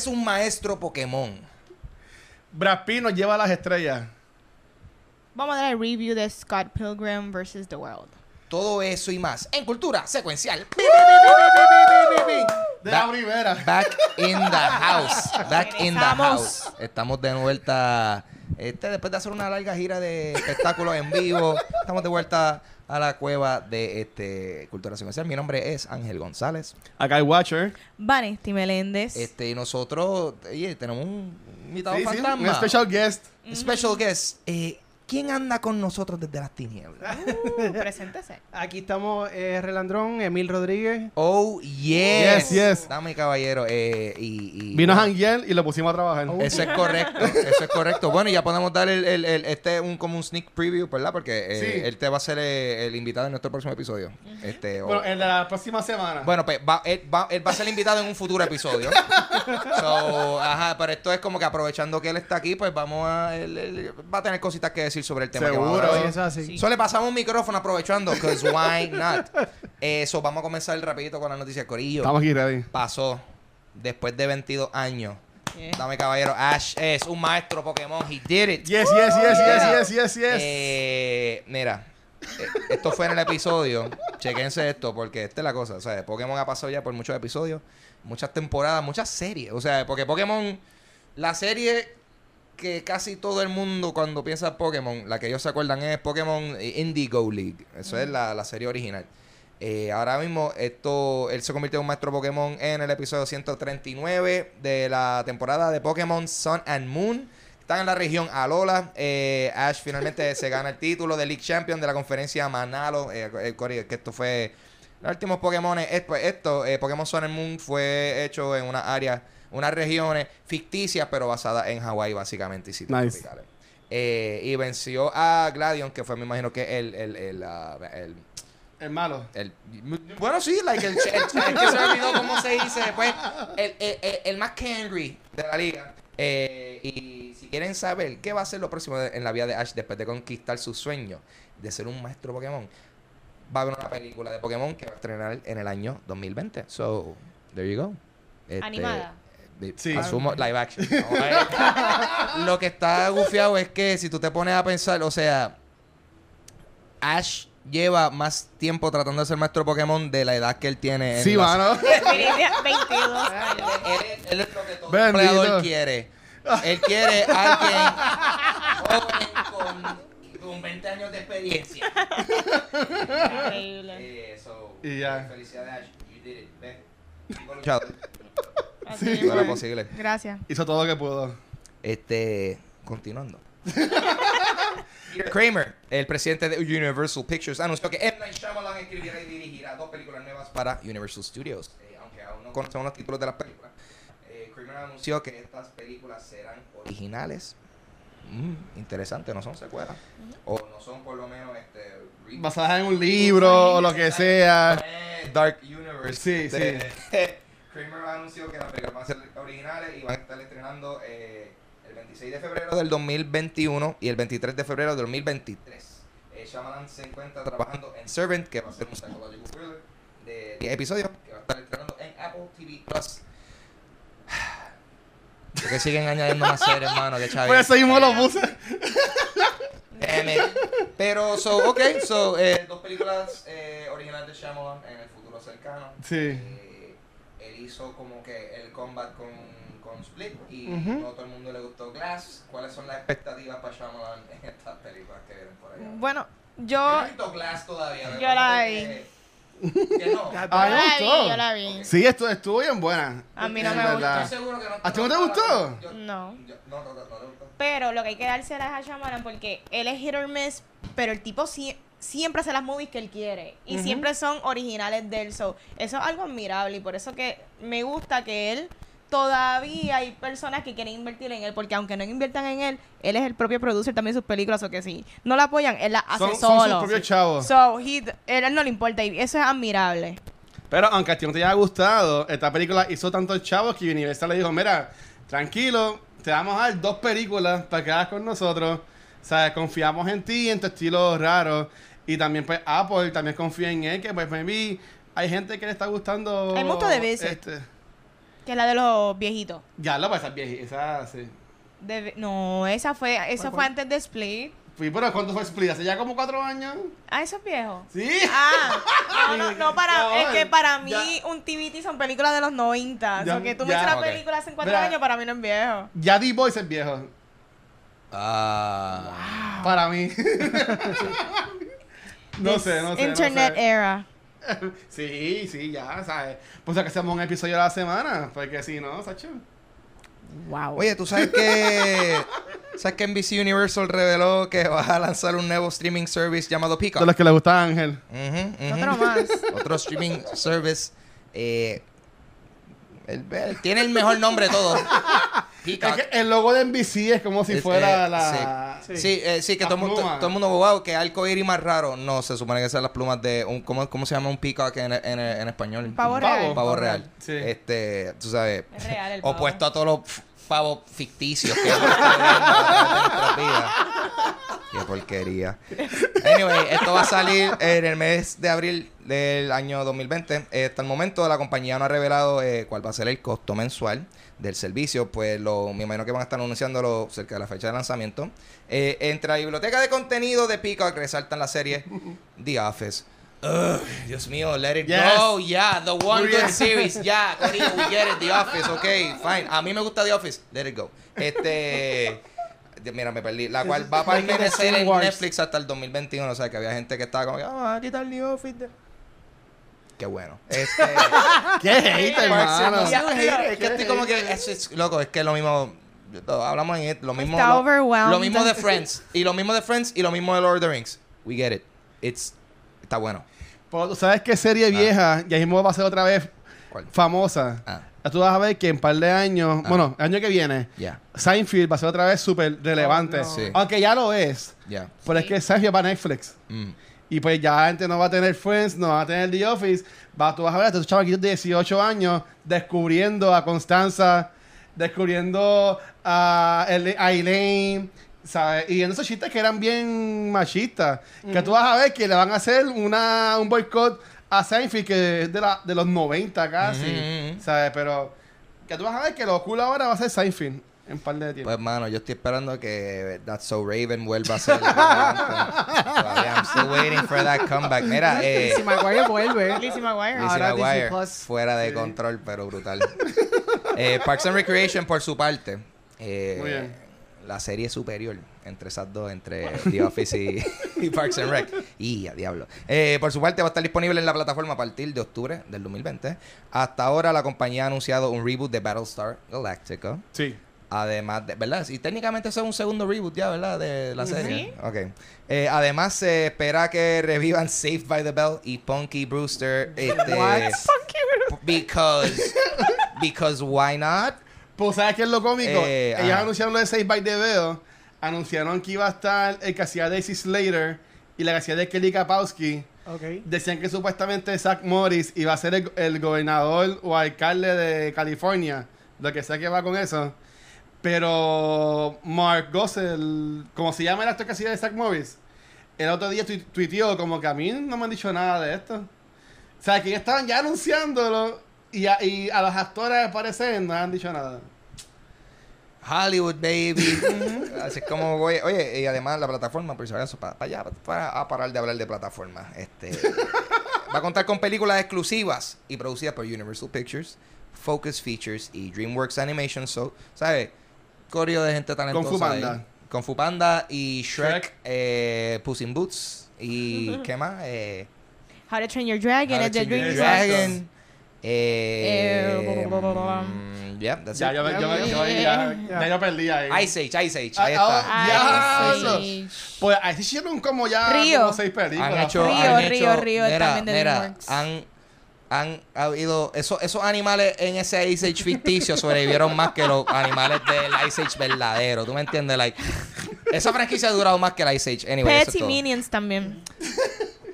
es un maestro Pokémon? Brad Pitt nos lleva a las estrellas. Vamos a dar el review de Scott Pilgrim vs. The World. Todo eso y más en Cultura Secuencial. De la primera. Back in the house. Back in the house. Estamos de vuelta. Este, después de hacer una larga gira de espectáculos en vivo, estamos de vuelta a la cueva de este Cultura Secuencial. Mi nombre es Ángel González. Acá hay Watcher. Vanesti Meléndez. Este, y nosotros, oye, tenemos un invitado Sí, sí, fantasma. un special guest. Special guest. Eh, ¿Quién anda con nosotros desde las tinieblas? Uh, preséntese. Aquí estamos eh, Relandrón, Emil Rodríguez. Oh, yes. Yes, yes. Dame, caballero. Eh, y, y- Vino a janguear y lo pusimos a trabajar. Eso es correcto, eso es correcto. Bueno, y ya podemos dar el, el- el- este un como un sneak preview, ¿verdad? Porque eh, Sí. él te va a ser eh, el invitado en nuestro próximo episodio. Este, o- Bueno, en la próxima semana. bueno, pues va, él, va, él va a ser invitado en un futuro episodio. so, ajá, pero esto es como que aprovechando que él está aquí, pues vamos a. Él, él va a tener cositas que decir sobre el tema. que vamos a Seguro. hablar hoy. Sí, eso es así. Sí. So, le pasamos un micrófono aprovechando, because why not? Eso, vamos a comenzar rapidito con la noticia Corillo. Estamos aquí ready. Pasó después de 22 años. Yeah. Dame caballero, Ash es un maestro Pokémon. He did it. Yes, yes, yes, yes, yes, yes, yes. Eh, mira, eh, esto fue en el episodio. Chequense esto, porque esta es la cosa. O sea, Pokémon ha pasado ya por muchos episodios, muchas temporadas, muchas series. O sea, porque Pokémon, la serie que casi todo el mundo cuando piensa en Pokémon, la que ellos se acuerdan es Pokémon Indigo League. Eso es la, la serie original. Eh, ahora mismo, esto, él se convirtió en un maestro Pokémon en el episodio 139 de la temporada de Pokémon Sun and Moon. Están en la región Alola. Eh, Ash finalmente se gana el título de League Champion de la conferencia Manalo. Eh, eh, que esto fue. Los últimos Pokémon. eh, pues, esto, eh, Pokémon Sun and Moon fue hecho en una área, unas regiones ficticias, pero basadas en Hawái, básicamente. Y sitios Nice. tropicales. Eh, y venció a Gladion, que fue, me imagino que el, el, el, ah, el El malo. el- bueno, sí, like el, el- el que se me olvidó cómo se dice después. El, el, el- el más angry de la liga. Eh, y si quieren saber qué va a ser lo próximo de- en la vida de Ash después de conquistar su sueño de ser un maestro Pokémon, va a haber una película de Pokémon que va a estrenar en el año 2020. So, there you go. Este, Animada. Eh, Sí. Asumo live action. A ver. Lo que está gufiado es que si tú te pones a pensar, o sea, Ash lleva más tiempo tratando de ser maestro Pokémon de la edad que él tiene. en Sí, la- mano. 22 Él, años. él- es lo que todo empleador quiere. Él quiere alguien joven con, con 20 años de experiencia. Increíble. Eh, so, Y ya. Felicidades, Ash. You did it. Ven. Tipo Sí, posible. Gracias. Hizo todo lo que pudo. Este, continuando. Kramer, el presidente de Universal Pictures, anunció que M. Night Shyamalan escribirá y dirigirá dos películas nuevas para Universal Studios. Eh, aunque aún no conocemos los títulos de las películas, eh, Kramer anunció que estas películas serán originales. Mm, interesante, no son secuelas. O no son por lo menos este. Basadas en un libro o lo que sea. Eh, Dark Universe. Sí, sí. Kramer anunció que las películas van a ser originales y van a estar estrenando eh, el 26 de febrero del 2021 y el 23 de febrero del 2023. Eh, Shyamalan se encuentra trabajando en Servant, que va a ser un psychological thriller de 10 episodios, que va a estar estrenando en Apple TV Plus. Porque siguen añadiendo más series, hermano, que chaval. Por eso mismo lo puse. Damn it. Pero, so, ok, so, eh, dos películas eh, originales de Shyamalan en el futuro cercano. Sí. Eh, él hizo como que el combat con, con Split y Ujú. no a todo el mundo le gustó Glass. ¿Cuáles son las expectativas para Shyamalan en estas películas que vienen por allá? Bueno, Yo yo. no he visto Glass todavía. Yo la Que- que no. A mí Yo me la vi, gustó. yo la vi. Sí, esto estuvo bien buena. A mí no me verdad. Estoy seguro que no. ¿A ti no te gustó? Yo- No. yo- no, no, no, no gustó. Pero lo que hay que dársela es a Shyamalan porque él es hit or miss, pero el tipo sie- siempre hace las movies que él quiere. Y siempre son originales de él. So, eso es algo admirable y por eso que me gusta que él todavía hay personas que quieren invertir en él porque aunque no inviertan en él, él es el propio producer también de sus películas o que sí. No la apoyan, él la hace Son, son sus solo. propios chavos. So, he, él, él no le importa y eso es admirable. Pero aunque a ti no te haya gustado, esta película hizo tantos chavos que Universal le dijo, mira, tranquilo, te vamos a dar dos películas para que hagas con nosotros. O sea, confiamos en ti, en tu estilo raro. Y también pues Apple también confía en él, que pues maybe hay gente que le está gustando... Hay mucho de Visit. Este, Que es la de los viejitos. Ya lo pasa vieja. Esa, sí. De- no, esa fue, eso ¿Cuál, fue cuál? antes de Split. Fui, pero ¿cuánto fue Split? ¿Hace ya como cuatro años? Ah, eso es viejo. Sí. Ah, no, no, no, para, No, es que para mí ya. un TVT son películas de los 90. Ya, o que tú ya. me dices una Ok. película hace cuatro Mira. años, para mí no es viejo. Ya D-Boys es viejo. Ah. Para mí. no sé, no sé. Internet no sé. era. Sí, sí, ya, ¿sabes? Pues que hacemos un episodio a la semana. Porque si no, Sacho. Wow. Oye, ¿tú sabes que... ¿Sabes que NBC Universal reveló que va a lanzar un nuevo streaming service llamado Peacock? De los que le gusta a Ángel. Otro más. Otro streaming service. Eh, el- el- tiene el mejor nombre de todos. Es Peacock. que el logo de NBC es como si Es- fuera eh, la. Sí, sí, eh, sí, que todo el, mundo, todo el mundo, wow, que arcoíris más raro. No, se supone que sean las plumas de un, ¿cómo, cómo se llama un peacock en, en, en español? Pavo real. Pavo real. Sí. Este, tú sabes, Es real el pavo. opuesto a todos los pavos ficticios que hemos. Qué porquería. Anyway, esto va a salir en el mes de abril del año 2020. Eh, hasta el momento la compañía no ha revelado eh, cuál va a ser el costo mensual del servicio. Pues lo, me imagino que van a estar anunciándolo cerca de la fecha de lanzamiento. Eh, entre la biblioteca de contenido de Peacock resaltan la serie The Office. Ugh, Dios mío, let it Yes. go. Yeah, the one good series. Yeah, Corillo, we get it. The Office, ok, fine. A mí me gusta The Office. Let it go. Este. Mira, me perdí. La cual va a permanecer en. Netflix hasta el 2021. O sea, que había gente que estaba como, que, ah, aquí está el The Office. De-". Qué bueno. Este. ¡Qué hate, hermano! hater, es que estoy como que. Es, es- loco, es que lo mismo. Hablamos en lo mismo. Está lo, overwhelmed. lo mismo de Friends. Y lo mismo de Friends y lo mismo de Lord of the Rings. We get it. It's. Está bueno. Pero tú sabes qué serie vieja, ya mismo va a ser otra vez ¿Cuál? famosa. Ah, Tú vas a ver que en un par de años, Ah. bueno, el año que viene, ya. Seinfeld va a ser otra vez súper relevante. Oh, no. Sí. Aunque ya lo es. Ya. Pero es que Seinfeld va a Netflix. Mm. Y pues ya la gente no va a tener Friends, no va a tener The Office. Va, tú vas a ver a estos chavaquitos de 18 años descubriendo a Constanza, descubriendo a, El- a Elaine, ¿sabes? Y en esos chistes que eran bien machistas. Que tú vas a ver que le van a hacer una, un boicot a Seinfeld que es de, la, de los 90 casi. ¿sabes? Pero que tú vas a ver que lo cool ahora va a ser Seinfeld en un par de tiempo. Pues, mano, yo estoy esperando que That's So Raven vuelva a ser. Todavía I'm still waiting for that comeback. Mira, eh. Si Maguire vuelve. Lizzie McGuire. Lizzie Ahora Disney McGuire, Plus. fuera de control, pero brutal. Eh, Parks and Recreation, por su parte, eh, Muy bien. la serie superior entre esas dos, entre The Office y, y Parks and Rec. Y a diablo. Eh, por su parte, va a estar disponible en la plataforma a partir de octubre del 2020. Hasta ahora, la compañía ha anunciado un reboot de Battlestar Galactica. sí. Además de, ¿verdad? Y técnicamente eso es un segundo reboot ya, ¿verdad? De la serie. Ok. Eh, además se espera que revivan Saved by the Bell y Punky Brewster. Este, What? Because, because why not? Pues, ¿sabes qué es lo cómico? Eh, Ellos ajá. anunciaron lo de Save by the Bell. Anunciaron que iba a estar el que hacía Daisy Slater y la que hacía de Kelly Kapowski. Ok. Decían que supuestamente Zach Morris iba a ser el, el gobernador o alcalde de California. Lo que sea que va con eso. Pero Mark Gossel, como se llama el actor que hacía de Zach Morris, el otro día tu- tuiteó como que a mí no me han dicho nada de esto. O sea, que ellos estaban ya anunciándolo y a, los actores al parecer no han dicho nada. Hollywood, baby. Así es como voy. Oye, y además la plataforma, por si acaso, para, allá, para a parar de hablar de plataforma. Este, va a contar con películas exclusivas y producidas por Universal Pictures, Focus Features y DreamWorks Animation. So, ¿sabes? Coreo de gente talentosa. Fu Panda. ahí. Con Fu Panda y Shrek, Shrek. eh, Puss in Boots y ¿qué más? Eh, How to Train Your Dragon, How to Train Your. Dragon. Eh, Eh, mm, yeah, that's Ya, it. yo, yo, ya, ya yo perdí ahí. Ice Age, Ice Age, Ah, ahí ah, está. ya. Ay, Diablo. sí. Pues ahí se hicieron como ya Río. como seis películas. han hecho, Río, han Río, hecho- Río, mira, también de mira, han, han habido, esos, esos animales en ese Ice Age ficticio sobrevivieron más que los animales del Ice Age verdadero, ¿tú me entiendes? Like, esa franquicia ha durado más que el Ice Age, anyway, eso Pets es y todo. Minions también.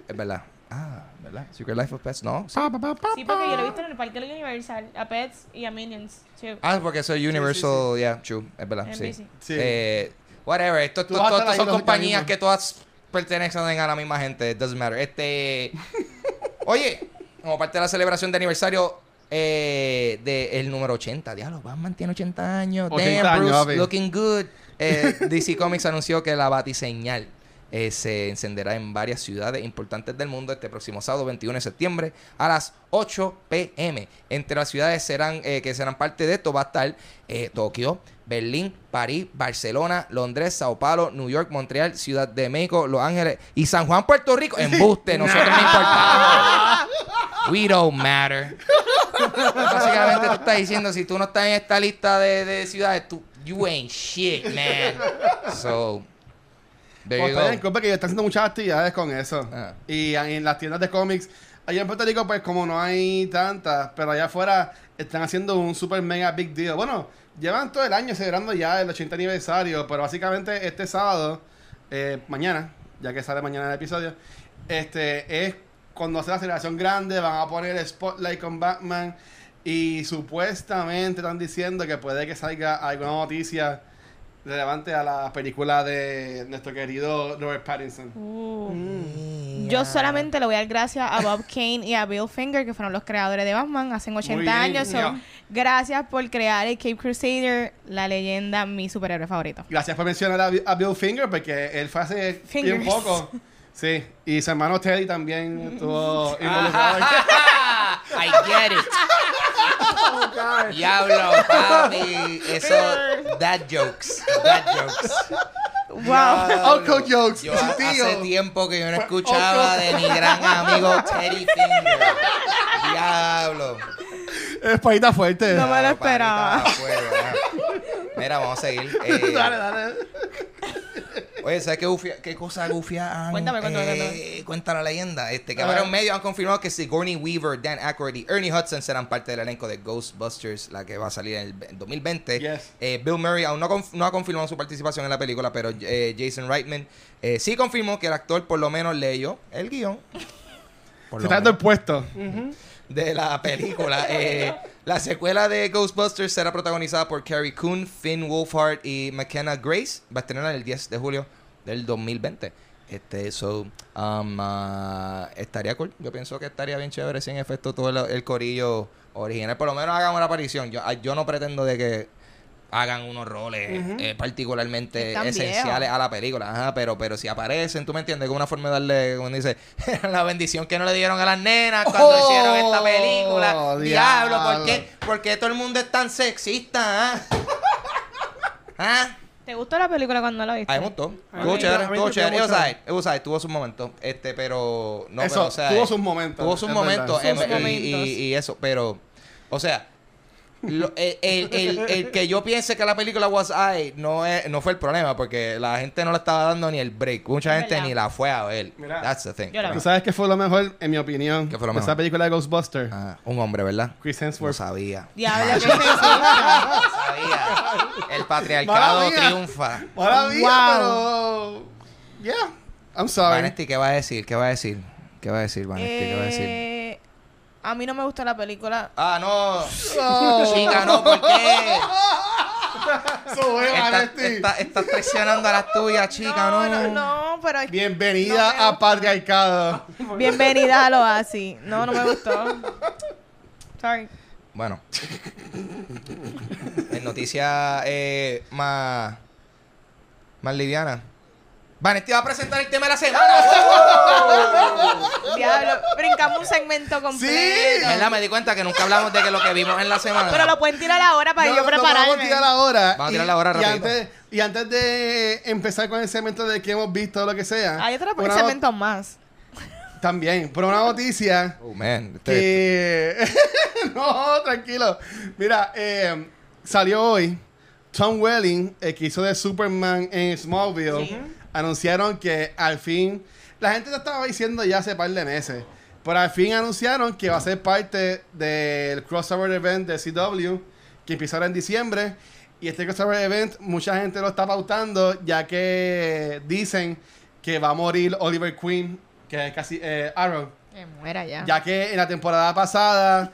Es verdad. Ah, ¿verdad? Secret Life of Pets, ¿no? Sí. Sí, porque yo lo he visto en el parque de Universal. A Pets y a Minions. too. Ah, porque eso es Universal, yeah, true, es verdad, sí. NBC. Sí. Eh, whatever, esto, esto- esto- ahí son compañías que todas pertenecen a la misma gente, it doesn't matter. Este, oye, como parte de la celebración de aniversario eh, de el número 80. Diablo, Batman tiene 80 años. 80 Damn, años, Bruce, looking good. Eh, DC Comics anunció que la batiseñal eh, se encenderá en varias ciudades importantes del mundo este próximo sábado 21 de septiembre a las 8 pm. Entre las ciudades serán eh, que serán parte de esto va a estar eh, Tokio, Berlín, París, Barcelona, Londres, Sao Paulo, New York, Montreal, Ciudad de México, Los Ángeles y San Juan, Puerto Rico. Embuste, nosotros no importamos. We don't matter. Básicamente tú estás diciendo, si tú no estás en esta lista de, de ciudades, tú, you ain't shit, man. So, there you go. que están haciendo muchas actividades con eso. Ah. Y en las tiendas de cómics, allá en Puerto Rico, pues como no hay tantas, pero allá afuera están haciendo un super mega big deal. Bueno, llevan todo el año celebrando ya el 80 aniversario, pero básicamente este sábado, eh, mañana, ya que sale mañana el episodio, este es cuando hace la celebración grande, van a poner el spotlight con Batman y supuestamente están diciendo que puede que salga alguna noticia relevante a la película de nuestro querido Robert Pattinson. Uh. Yo solamente le voy a dar gracias a Bob Kane y a Bill Finger, que fueron los creadores de Batman hace 80 Muy bien, años. So, gracias por crear el Cape Crusader, la leyenda, mi superhéroe favorito. Gracias por mencionar a, a Bill Finger, porque él fue hace bien Fingers. poco. Sí, y su hermano Teddy también estuvo involucrado. I get it. Diablo, papi. Eso, dad jokes. Dad jokes. Wow. Diablo. Uncle jokes, Yo ha- hace tiempo que yo no escuchaba de mi gran amigo Teddy Finger. Diablo. Espadita fuerte. No me lo Ah, esperaba. Mira, vamos a seguir. Eh, dale, dale. Oye, ¿sabes qué, gufia- qué cosa gufia han, Cuéntame, cuéntame, eh, cuéntame. Cuenta la leyenda. Este, que A varios ver. medios han confirmado que Sigourney Weaver, Dan Aykroyd y Ernie Hudson serán parte del elenco de Ghostbusters, la que va a salir en el en 2020. Yes. Eh, Bill Murray aún no, conf- no ha confirmado su participación en la película, pero eh, Jason Reitman eh, sí confirmó que el actor por lo menos leyó el guion. Por Se lo está dando el puesto. de la película. Eh, la secuela de Ghostbusters será protagonizada por Carrie Coon, Finn Wolfhard y McKenna Grace. Va a estrenar el 10 de julio del 2020. Este, so, um, ah, estaría cool. Yo pienso que estaría bien chévere si en efecto todo el, el corillo original, por lo menos hagan una aparición. Yo, ah, yo no pretendo de que hagan unos roles eh, particularmente esenciales a la película, Ajá, pero pero si aparecen, tú me entiendes, como una forma de darle, como dice, la bendición que no le dieron a las nenas cuando Oh, hicieron esta película. Diablo, ¿por diablo. qué? ¿Por qué todo el mundo es tan sexista? ¿Ah? ¿Ah? ¿Te gustó la película cuando la viste? A mí me gustó. Estuvo chévere, estuvo chévere. Was alright, tuvo sus momentos. Este, pero. No, Eso, pero, o sea, tuvo eh, sus momentos, Tuvo sus momentos. em, Sus y- momentos. Y, y eso, pero. O sea. Lo- el, el- el- el que yo piense que la película was I no, es, no fue el problema porque la gente no le estaba dando ni el break. Mucha Es gente verdad. ni la fue a ver. Mira. That's the thing. ¿Tú sabes qué fue lo mejor, en mi opinión? ¿Qué fue lo mejor? Esa película de Ghostbusters. Ah, un hombre, ¿verdad? Chris No Hemsworth. sabía. Diablo, sexista. sabía. El patriarcado mía. triunfa. Maravilla, pero... Yeah, I'm sorry. Vanetti, ¿qué va a decir? ¿Qué va a decir? ¿Qué va a decir, Vanetti? ¿Qué va a decir? Eh, a mí no me gusta la película. Ah, no. Oh. Chica, no, ¿por qué? So, Estás está, estás traicionando a las tuyas, chica, no. no, no, no, pero es- Bienvenida No a Patriarcado. bienvenida a lo así. No, no me gustó. Sorry. Bueno. en noticias eh, más, más liviana. Vanetti va a presentar el tema de la semana. Diablo, brincamos un segmento completo. ¿Verdad? Me di cuenta que nunca hablamos de que lo que vimos en la semana. Pero lo pueden tirar ahora para No, yo prepararme. Vamos a tirar ahora. Vamos a tirar ahora y antes, y antes de empezar con el segmento de que hemos visto o lo que sea. Hay otro segmento más. También, pero una noticia Oh, man. Este- que... no, tranquilo. Mira, eh, salió hoy Tom Welling, el que hizo de Superman en Smallville, Sí. Anunciaron que al fin... La gente lo estaba diciendo ya hace par de meses. Pero al fin anunciaron que va a ser parte del crossover event de CW, que empieza ahora en diciembre. Y este crossover event, mucha gente lo está pautando, ya que dicen que va a morir Oliver Queen, que es casi eh, Arrow. Que muera ya. Ya que en la temporada pasada,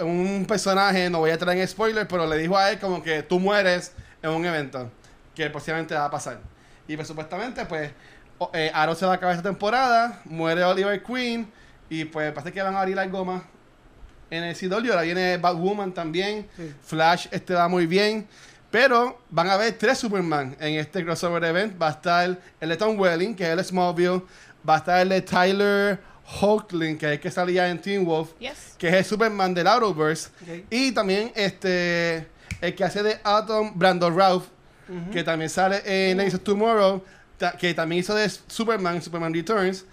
un personaje, no voy a entrar en spoilers, pero le dijo a él como que tú mueres en un evento que posiblemente va a pasar. Y pues supuestamente, pues, eh, Arrow se va a acabar esta temporada, muere Oliver Queen, y pues parece que van a abrir algo más en el CW. Ahora viene Batwoman también. Sí. Flash este va muy bien. Pero van a haber tres Superman en este crossover event. Va a estar el de Tom Welling, que es el Smallville. Va a estar el de Tyler Hoechlin, que es el que salía en Teen Wolf, Yes. que es el Superman del Arrowverse. Y también este el que hace de Atom, Brandon Que también sale en Legends of Tomorrow, que también hizo de Superman, Superman Returns.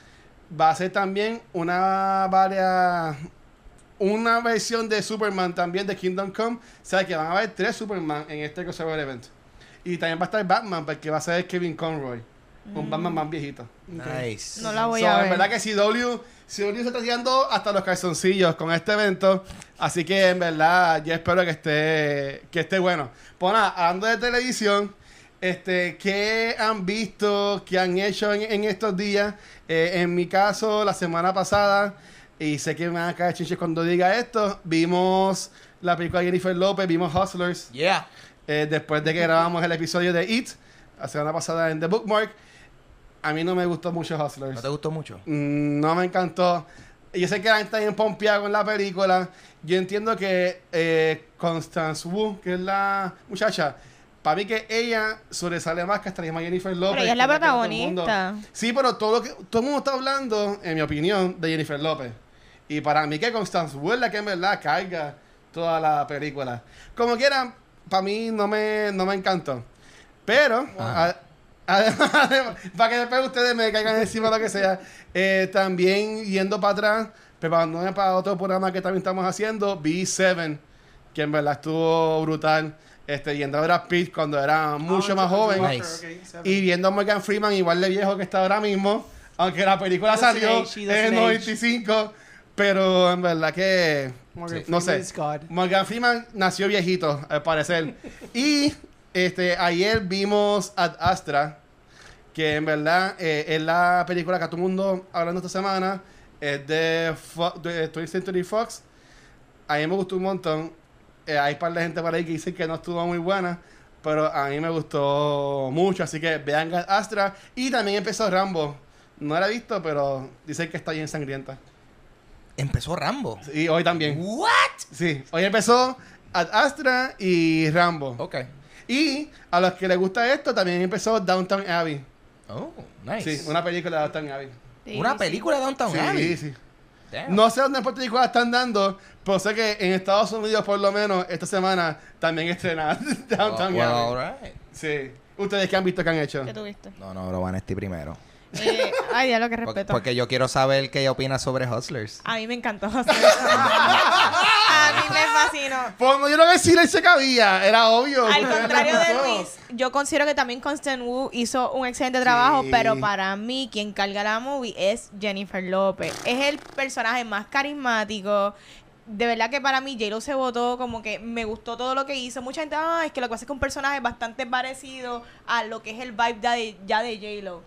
Va a ser también una una versión de Superman también de Kingdom Come. O sea que van a haber tres Superman en este crossover event. Y también va a estar Batman, porque va a ser Kevin Conroy. Un Batman más viejito. Nice. No la voy So, a en ver. verdad que CW, CW se está tirando hasta los calzoncillos con este evento. Así que en verdad yo espero que esté, que esté bueno. Pues nada, hablando de televisión, este, ¿qué han visto, qué han hecho en, en estos días? Eh, en mi caso, la semana pasada, y sé que me van a caer chinches cuando diga esto, vimos la película de Jennifer López, vimos Hustlers. Yeah. Eh, después de que grabamos el episodio de It, la semana pasada en The Bookmark, a mí no me gustó mucho Hustlers. ¿No te gustó mucho? Mm, no me encantó. Yo sé que la gente está bien pompeada con la película. Yo entiendo que eh, Constance Wu, que es la muchacha, para mí que ella sobresale más que hasta la misma Jennifer López. Pero ella es la protagonista. Sí, pero todo lo que todo el mundo está hablando, en mi opinión, de Jennifer López. Y para mí que Constance Wu es la que en verdad carga toda la película. Como quieran, para mí no me, no me encantó. Pero, Ajá. a- además, para que después ustedes me caigan encima lo que sea, eh, también yendo para atrás, preparándome para otro programa que también estamos haciendo, B7, que en verdad estuvo brutal. Este, yendo a Brad Pitt cuando era mucho Ah, más George joven. Nice. Y viendo a Morgan Freeman igual de viejo que está ahora mismo, aunque la película salió en el doesn't 95, pero en verdad que Morgan no Freeman sé. Morgan Freeman nació viejito, al parecer. y este ayer vimos Ad Astra, que en verdad eh, es la película que a todo el mundo hablando esta semana, es de, Fo- de 20th Century Fox. A mí me gustó un montón. Eh, hay un par de gente por ahí que dicen que no estuvo muy buena. Pero a mí me gustó mucho. Así que vean Astra. Y también empezó Rambo. No la he visto, pero dicen que está bien sangrienta. Empezó Rambo. Y hoy también. What? Sí, hoy empezó Ad Astra y Rambo. Ok. Y a los que les gusta esto, también empezó Downtown Abbey. Oh, nice. Sí, una película de Downtown Abbey. Sí, Una sí. película de Downtown Sí, Abbey. sí. Damn. No sé dónde en Puerto Rico la están dando, pero sé que en Estados Unidos, por lo menos, esta semana también estrena Downtown Well, Abbey. well, alright. Sí. ¿Ustedes qué han visto que han hecho? ¿Qué tuviste? No, no, bro, Vanesti primero. Eh, ay, ya lo que Porque, respeto. porque yo quiero saber qué ella opina sobre Hustlers. A mí me encantó. a mí me fascinó. Pues yo no que silencio que había, era obvio. Al contrario de. Luis, yo considero que también Constant Wu hizo un excelente trabajo, Sí. pero para mí quien carga la movie es Jennifer López. Es el personaje más carismático. De verdad que para mí J-Lo se votó como que me gustó todo lo que hizo. Mucha gente, ah, es que lo que pasa es que un personaje bastante parecido a lo que es el vibe ya de, ya de J-Lo.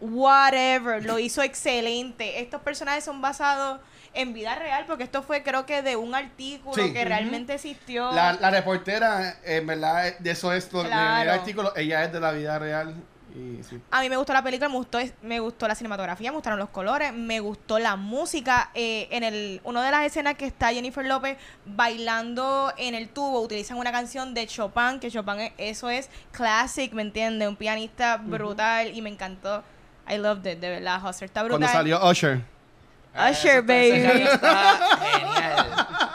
Whatever, lo hizo excelente. Estos personajes son basados en vida real, porque esto fue creo que de un artículo Sí. que realmente existió. La, la reportera, en verdad, de eso es lo- Claro. el artículo, ella es de la vida real. Y sí. A mí me gustó la película, me gustó, me gustó la cinematografía, me gustaron los colores, me gustó la música. Eh, en el una de las escenas que está Jennifer López bailando en el tubo, utilizan una canción de Chopin, que Chopin es- eso es classic, ¿me entiendes? Un pianista brutal y me encantó. I loved it, de verdad. Hustler está brutal. Cuando salió Usher. Usher, baby. Está genial.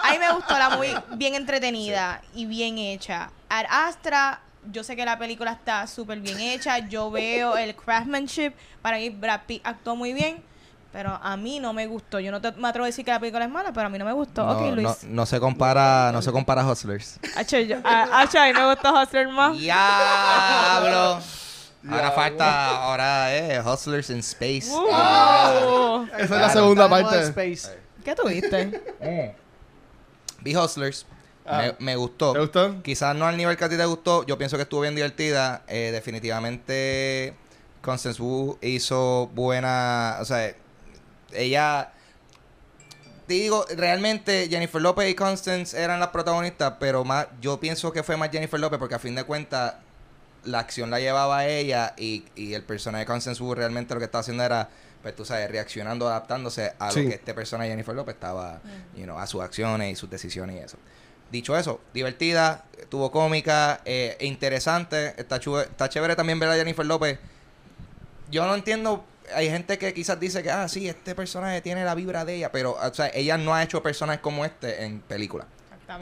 A mí me gustó la muy bien entretenida y bien hecha. Ad Astra, yo sé que la película está súper bien hecha. Yo veo el craftsmanship. Para mí, Brad Pitt actuó muy bien. Pero a mí no me gustó. Yo no te, me atrevo a decir que la película es mala, pero a mí no me gustó. No, Luis. no se compara, no se compara a Hustlers. Yo- a- a mí me gustó Hustler más. Diablo. Ahora falta, ahora eh, Hustlers in Space. Uh, Esa es la segunda parte. Space. ¿Qué tuviste? Vi Hustlers. Ah. Me, me gustó. ¿Te gustó? Quizás no al nivel que a ti te gustó. Yo pienso que estuvo bien divertida. Eh, definitivamente, Constance Wu hizo buena. O sea, ella. Te digo, realmente Jennifer López y Constance eran las protagonistas, pero más yo pienso que fue más Jennifer López porque a fin de cuentas la acción la llevaba a ella y, y el personaje de Constance Wu realmente lo que estaba haciendo era pues tú sabes, reaccionando, adaptándose a Sí. lo que este personaje Jennifer López estaba, you know, a sus acciones y sus decisiones y eso. Dicho eso, divertida, tuvo cómica, eh, interesante, está, está chévere también ver a Jennifer López. Yo no entiendo, hay gente que quizás dice que, ah, sí, este personaje tiene la vibra de ella, pero, o sea, ella no ha hecho personajes como este en películas.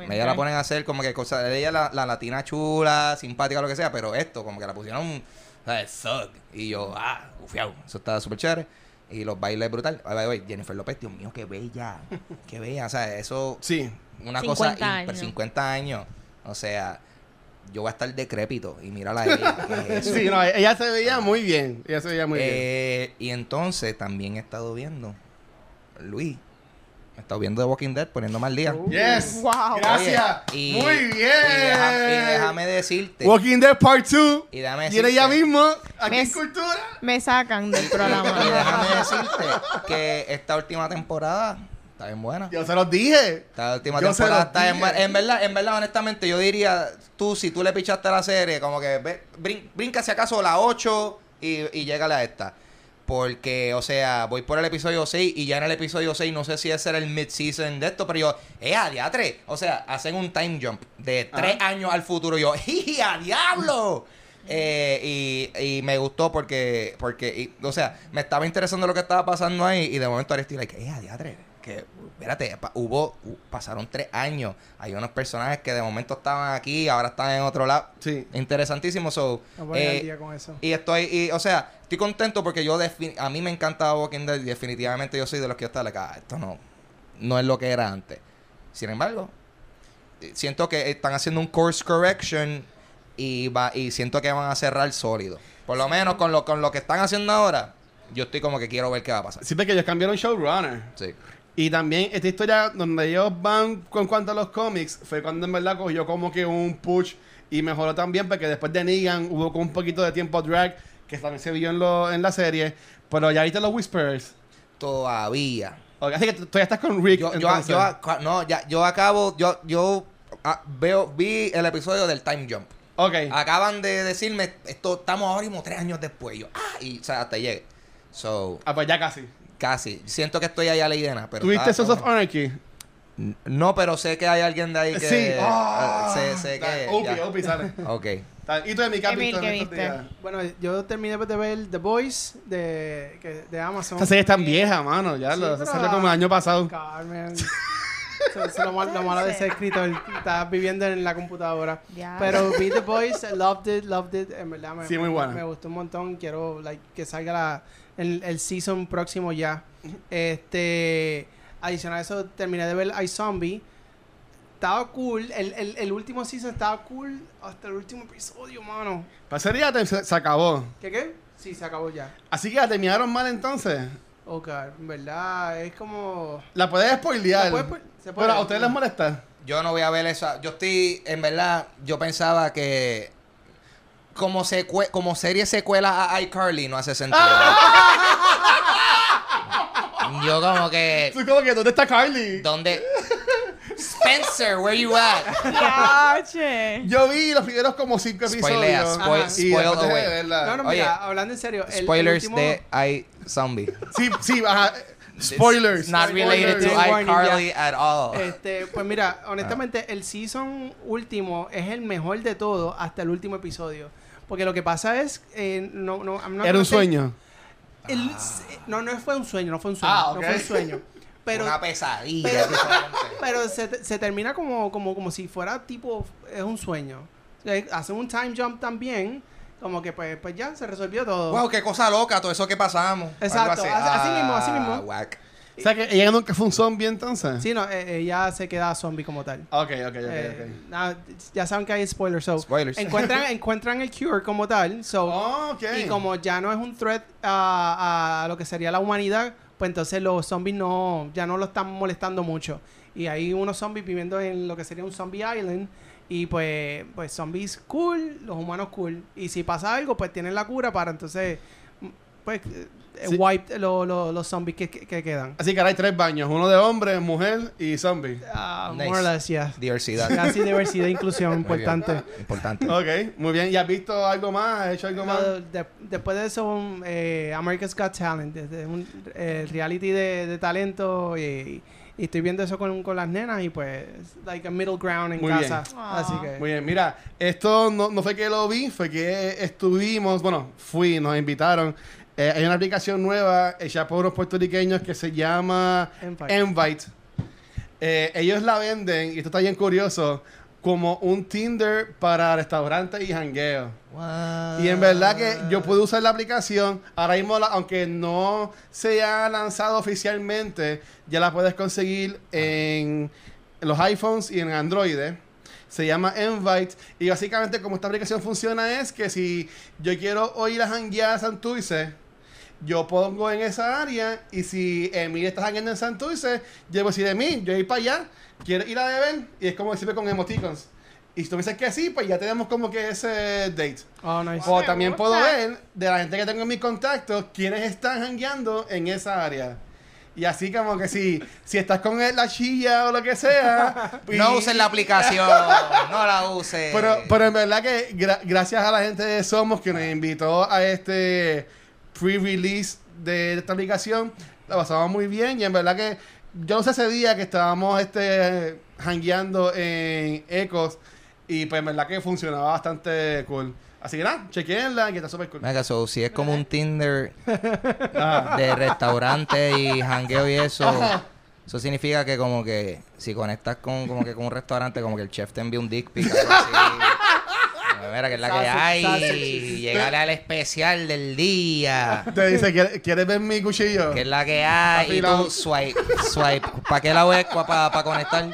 Ella la ponen a hacer como que cosas, ella la, la latina chula, simpática, lo que sea, pero esto, como que la pusieron, ¿sabes? Thug. Y yo, ah, ufiao, eso está súper chévere. Y los bailes brutal. Ay, ay, ay, Jennifer López, Dios mío, qué bella, qué bella, o sea, eso, Sí. una 50 cosa, años. 50 años, o sea, yo voy a estar decrépito y mírala a ella. Sí, no, ella se veía muy bien. Ella se veía muy bien. Eh, y entonces también he estado viendo, Luis, he estado viendo The Walking Dead, poniendo mal día. Yes. Wow. Gracias. Oye, y- muy Y, bien. deja- y déjame decirte. Walking Dead Part 2. Y déjame Viene ya decirte- mismo. Aquí Me- en Cultura. Me sacan del Y programa. déjame decirte que esta última temporada está bien buena. Yo se los dije. Esta última Yo temporada está bien buena. En verdad, en verdad, honestamente, yo diría, tú, si tú le pichaste a la serie, como que ve- brin- brinca si acaso la 8 y, y llégale a esta. Porque, o sea, voy por el episodio 6 y ya en el episodio 6 no sé si ese era el mid-season de esto, pero yo, ¡eh, a diatre! O sea, hacen un time jump de tres años al futuro. Yo, ¡y a diablo! Eh, y, y me gustó porque, porque y, o sea, me estaba interesando lo que estaba pasando ahí y de momento ahora estoy like, ¡eh, a diatre! Que, espérate, pa- hubo, hu- pasaron tres años. Hay unos personajes que de momento estaban aquí, ahora están en otro lado. Sí. Interesantísimo. So, No voy al eh, día con eso. y estoy, y, o sea, estoy contento porque yo, a mí me encanta Walking Dead y definitivamente yo soy de los que está like, ah, esto no, no es lo que era antes. Sin embargo, eh, siento que están haciendo un course correction y va y siento que van a cerrar sólido. Por lo menos con lo, con lo que están haciendo ahora, yo estoy como que quiero ver qué va a pasar. Sí, porque ellos cambiaron showrunner. Sí. Y también esta historia donde ellos van con cuanto a los cómics fue cuando en verdad cogió como que un push y mejoró también porque después de Negan hubo con un poquito de tiempo drag que también se vio en, lo, en la serie. Pero ya viste los Whispers. Todavía. Ok, Así que tú todavía estás con Rick. Yo, yo, aca- no, ya, yo acabo, yo, yo ah, veo, vi el episodio del Time Jump. ok. Acaban de decirme, esto estamos ahora mismo tres años después. Yo, ah, y o sea, hasta llegué. So, Ah, pues ya casi. Casi. Siento que estoy ahí a la idena, pero. ¿Tuviste Sons of Anarchy? No, pero sé que hay alguien de ahí que. sí. ah, Ah, sé, sé que. Opie, ya. Opie sale. Ok. ¿Y tú de mi capítulo. Bueno, yo terminé de ver The Boys de, que- de Amazon. Esa serie es tan vieja, mano. Ya Sí, lo, salió como el año pasado. Carmen. Eso eso es lo, mal- lo malo de ser escritor. Estás viviendo en la computadora. Pero vi The Boys, loved it, loved it. En verdad me, Sí, muy buena. me gustó un montón. Quiero like, que salga la, el, el season próximo ya. Este, adicional a eso, terminé de ver iZombie. Estaba cool. El, el, el último season estaba cool hasta el último episodio, mano. Te- se, se acabó. ¿Qué qué? Sí, se acabó ya. Así que la terminaron mal entonces. Ok, en verdad, es como... La puedes spoilear. Puede. Pero a ustedes les molesta. Yo no voy a ver esa. Yo estoy, en verdad, yo pensaba que. Como, secue- como serie secuela a iCarly no hace sentido. yo como que. Tú como que, ¿dónde está Carly? ¿Dónde? Spencer, where you at? Yo vi los primeros como cinco Spoilea, episodios. spoil- spoil away. No, no, Oye, mira, hablando en serio. el- el Spoilers último- de iZombie. Sí, sí, ajá. Spoilers. Not related to Spoilers. ICarly at all. Este, pues mira, honestamente, el season último es el mejor de todo hasta el último episodio. Porque lo que pasa es, eh, no, no, I'm not Era un sueño. el- no, no fue un sueño, no fue un sueño, Ah, no fue un sueño. Pero, Una pesadilla. pero- pero se, se termina como, como, como si fuera tipo, es un sueño. Eh, Hacen un time jump también, como que pues, pues ya se resolvió todo. Wow, qué cosa loca, todo eso que pasamos. Exacto, así- así mismo, así mismo. Ah, whack. O sea que ella nunca fue un zombie entonces. Sí, no, eh, ella se queda zombie como tal. Ok, ok, ok, Eh, ok. nada, ya saben que hay spoilers. So, Spoilers. Encuentran, encuentran el cure como tal. So, Oh, ok. Y como ya no es un threat a, a lo que sería la humanidad, pues entonces los zombies no, ya no lo están molestando mucho. Y hay unos zombies viviendo en lo que sería un zombie island. Y pues, pues zombies cool, los humanos cool. Y si pasa algo, pues tienen la cura para entonces pues, eh, Sí. wipe lo- lo- los zombies que, que- que quedan. Así que ahora hay tres baños. Uno de hombre, mujer y zombie. Ah, Nice. more or less, yeah. Diversidad. Casi diversidad e inclusión Muy bien. importante. Importante. Ok, muy bien. ¿Y has visto algo más? ¿Has hecho algo más? Lo- de- después de eso, un, eh, America's Got Talent, desde un eh, reality de, de talento y, y estoy viendo eso con, con las nenas y pues, like a middle ground en Muy casa. bien. Así que, Muy bien, mira, esto no, no fue que lo vi, fue que estuvimos, bueno, fui, nos invitaron. Eh, hay una aplicación nueva hecha por unos puertorriqueños que se llama. Invite. Eh, ellos la venden, y esto está bien curioso, como un Tinder para restaurantes y jangueos. Y en verdad que yo pude usar la aplicación. Ahora mismo, la- aunque no se ha lanzado oficialmente, ya la puedes conseguir en los iPhones y en Android. Se llama Invite. Y básicamente, como esta aplicación funciona, es que si yo quiero ir a janguear a Santurce, yo pongo en esa área. Y si Emil está jangueando en Santurce, yo voy a decir de mí, yo ir para allá, quiero ir a beber. Y es como decirme con emoticons. Y si tú me dices que sí, pues ya tenemos como que ese date. Oh, nice. O también puedo ver de la gente que tengo en mis contactos quiénes están jangueando en esa área. Y así como que si, si estás con la chilla o lo que sea. y- No usen la aplicación. No la usen. Pero, pero en verdad que gra- gracias a la gente de Somos que nos invitó a este pre-release de esta aplicación, la pasamos muy bien. Y en verdad que yo no sé ese día que estábamos este jangueando en Ecos. Y pues en verdad que funcionaba bastante cool. Así que nada, chequenla que está súper cool. Venga, so, si es como un Tinder Ajá. de restaurante y jangueo y eso, eso significa que como que si conectas con como que con un restaurante, como que el chef te envía un dick pic, algo así. Mira, que es la que hay. sausage. Llegarle al especial del día. Te dice, ¿quieres, quieres ver mi cuchillo? Que es la que hay. Y tú swipe, swipe. ¿Para qué la web para conectar?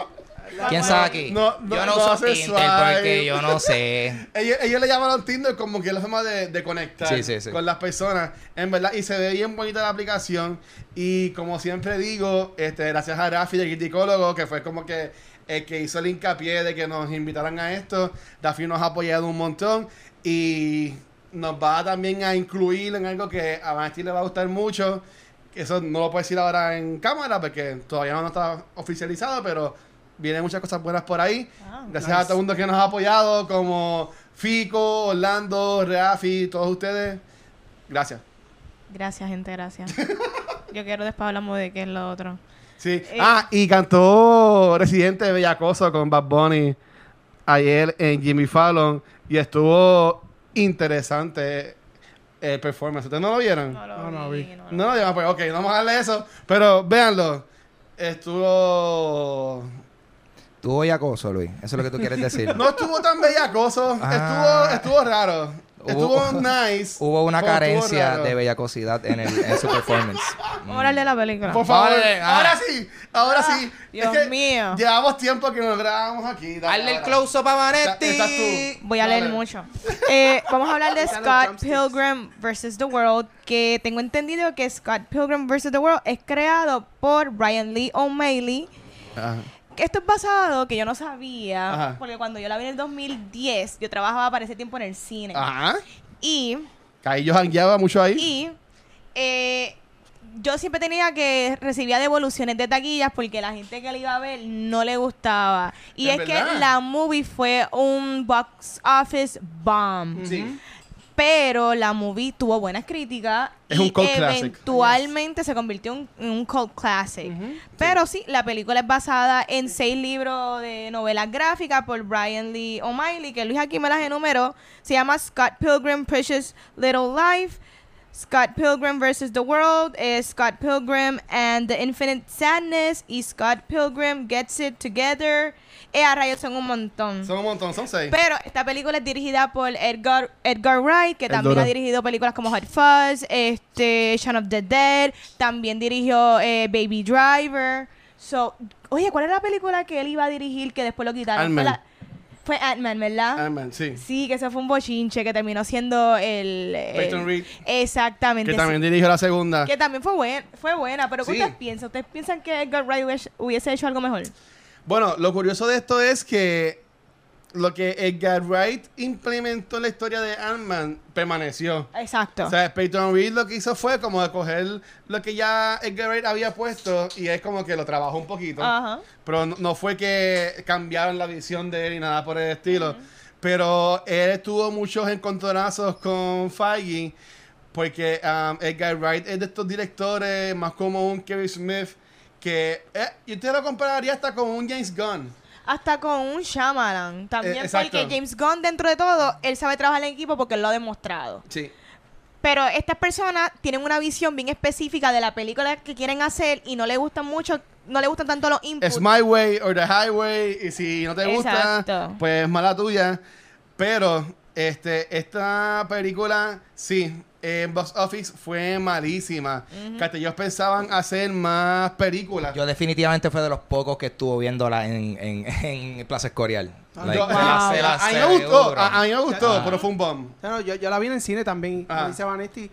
¿Quién sabe aquí? No, no, yo no, no uso Tinder swipe. porque yo no sé. Ellos, ellos le llamaron Tinder como que es la forma de, de conectar Sí, sí, sí. con las personas. En verdad, y se ve bien bonita la aplicación. Y como siempre digo, este, gracias a Rafi, el criticólogo, que fue como que el que hizo el hincapié de que nos invitaran a esto. Rafi nos ha apoyado un montón. Y nos va también a incluir en algo que a Vanesti le va a gustar mucho. Eso no lo puedo decir ahora en cámara porque todavía no está oficializado, pero vienen muchas cosas buenas por ahí. Ah, Gracias a todo el mundo que nos ha apoyado, como Fico, Orlando, Reafi, todos ustedes. Gracias. Gracias, gente, gracias. Yo quiero después hablamos de qué es lo otro. Sí. Eh. Ah, y cantó Residente de Bellacoso con Bad Bunny ayer en Jimmy Fallon y estuvo interesante el performance. ¿Ustedes no lo vieron? No No, lo no vi. vi. no lo No, ya, pues ok, no vamos a darle eso. Pero véanlo. Estuvo. Tuvo acoso, Luis. Eso es lo que tú quieres decir. No estuvo tan bellacoso. Ah. Estuvo, estuvo raro. Hubo- Estuvo nice. Hubo una carencia de bellacosidad en, el, en su performance. Vamos a hablar de la película. Por favor. Vale, ah. Ahora sí. Ahora sí. Dios Es que mío. Llevamos tiempo que nos grabamos aquí. Dale, Hazle el close-up a Vanetti. Voy a leer mucho. Eh, vamos a hablar de Scott. Pilgrim vs. The World, que tengo entendido que Scott Pilgrim vs. The World es creado por Brian Lee O'Malley. Ajá. Esto es basado, que yo no sabía, Ajá. porque cuando yo la vi en el 2010, yo trabajaba para ese tiempo en el cine. Ajá. Y, ahí yo jangueaba mucho ahí. y eh, yo siempre tenía que recibía devoluciones de taquillas porque la gente que la iba a ver no le gustaba. Y ¿Es que la movie fue un box office bomb. Sí. Pero la movie tuvo buenas críticas Es y un cult classic. eventualmente se convirtió en, en un cult classic. Pero sí, la película es basada en seis libros de novelas gráficas por Brian Lee O'Malley, que Luis aquí me las enumeró. Se llama Scott Pilgrim Precious Little Life, Scott Pilgrim vs. The World, eh, Scott Pilgrim and the Infinite Sadness y Scott Pilgrim Gets It Together. Eh, a rayos son un montón. Son un montón, son seis. Pero esta película es dirigida por Edgar, Edgar Wright, que El también ha dirigido películas como Hot Fuzz, este, Shaun of the Dead, también dirigió eh, Baby Driver. So, oye, ¿cuál era la película que él iba a dirigir que después lo quitaron? Fue Ant-Man. ¿verdad? Ant-Man, sí. Sí, que eso fue un bochinche que terminó siendo el... el- Peyton Reed. Exactamente. Que también dirigió la segunda. Que también fue, buen, fue buena, pero ¿qué Sí. ustedes piensan? ¿Ustedes piensan que Edgar Wright hubiese hecho algo mejor? Bueno, lo curioso de esto es que lo que Edgar Wright implementó en la historia de Ant-Man permaneció. Exacto. O sea, Peyton Reed lo que hizo fue como de coger lo que ya Edgar Wright había puesto y es como que lo trabajó un poquito. Ajá. Pero no, no fue que cambiaron la visión de él y nada por el estilo. Pero él tuvo muchos encontronazos con Feige porque um, Edgar Wright es de estos directores más como un Kevin Smith que eh, yo te lo compararía hasta con un James Gunn. Hasta con un Shyamalan. También Eh, porque James Gunn, dentro de todo, él sabe trabajar en equipo porque él lo ha demostrado. Sí. Pero estas personas tienen una visión bien específica de la película que quieren hacer y no le gustan mucho, no le gustan tanto los inputs. Es my way or the highway. Y si no te gusta, pues es mala tuya. Pero este, esta película, sí, en box office fue malísima. Que hasta ellos pensaban hacer más películas. Yo definitivamente fue de los pocos que estuvo viéndola en, en, en Plaza Escorial. Ah, Like, la- la a mí me gustó, a, a mí me gustó, Ah. pero fue un bomb. No, yo, yo la vi en el cine también, Ah. como dice Vanetti.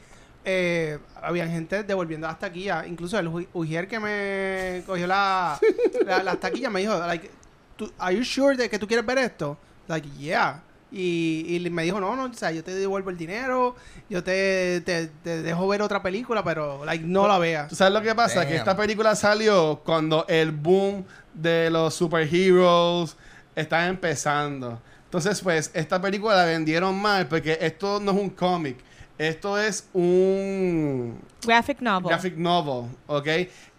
Eh, había gente devolviendo las taquillas. Incluso el Uji- Ujier que me cogió la, la- las taquillas me dijo, like, ¿tú- ¿Are you sure de que tú quieres ver esto? Like, yeah. Y, y me dijo, no, no, o sea, yo te devuelvo el dinero, yo te, te, te dejo ver otra película, pero, like, no la veas. ¿Tú sabes lo que pasa? Damn. Que esta película salió cuando el boom de los superheroes está empezando. Entonces, pues, esta película la vendieron mal porque esto no es un cómic. Esto es un Graphic novel. graphic novel, ¿ok?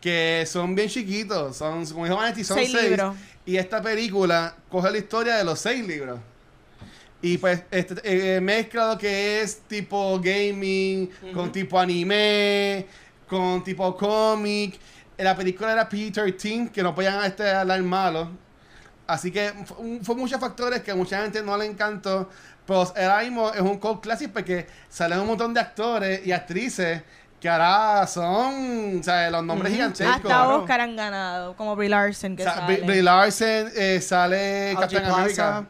Que son bien chiquitos. Son, como dijo Vanetti, son Seis seis. libros. Y esta película coge la historia de los seis libros. Y pues este, eh, mezcla lo que es tipo gaming, con tipo anime, con tipo cómic. Eh, La película era PG-13, que no podían este, hablar malo. Así que fue muchos factores que a mucha gente no le encantó. Pero ahora mismo es un cult classic porque salen un montón de actores y actrices que ahora son o sea, los nombres gigantescos. Hasta. Oscar han ganado, como Brie Larson que O sea, sale. Brie- Larson eh, sale Captain Plaza. America.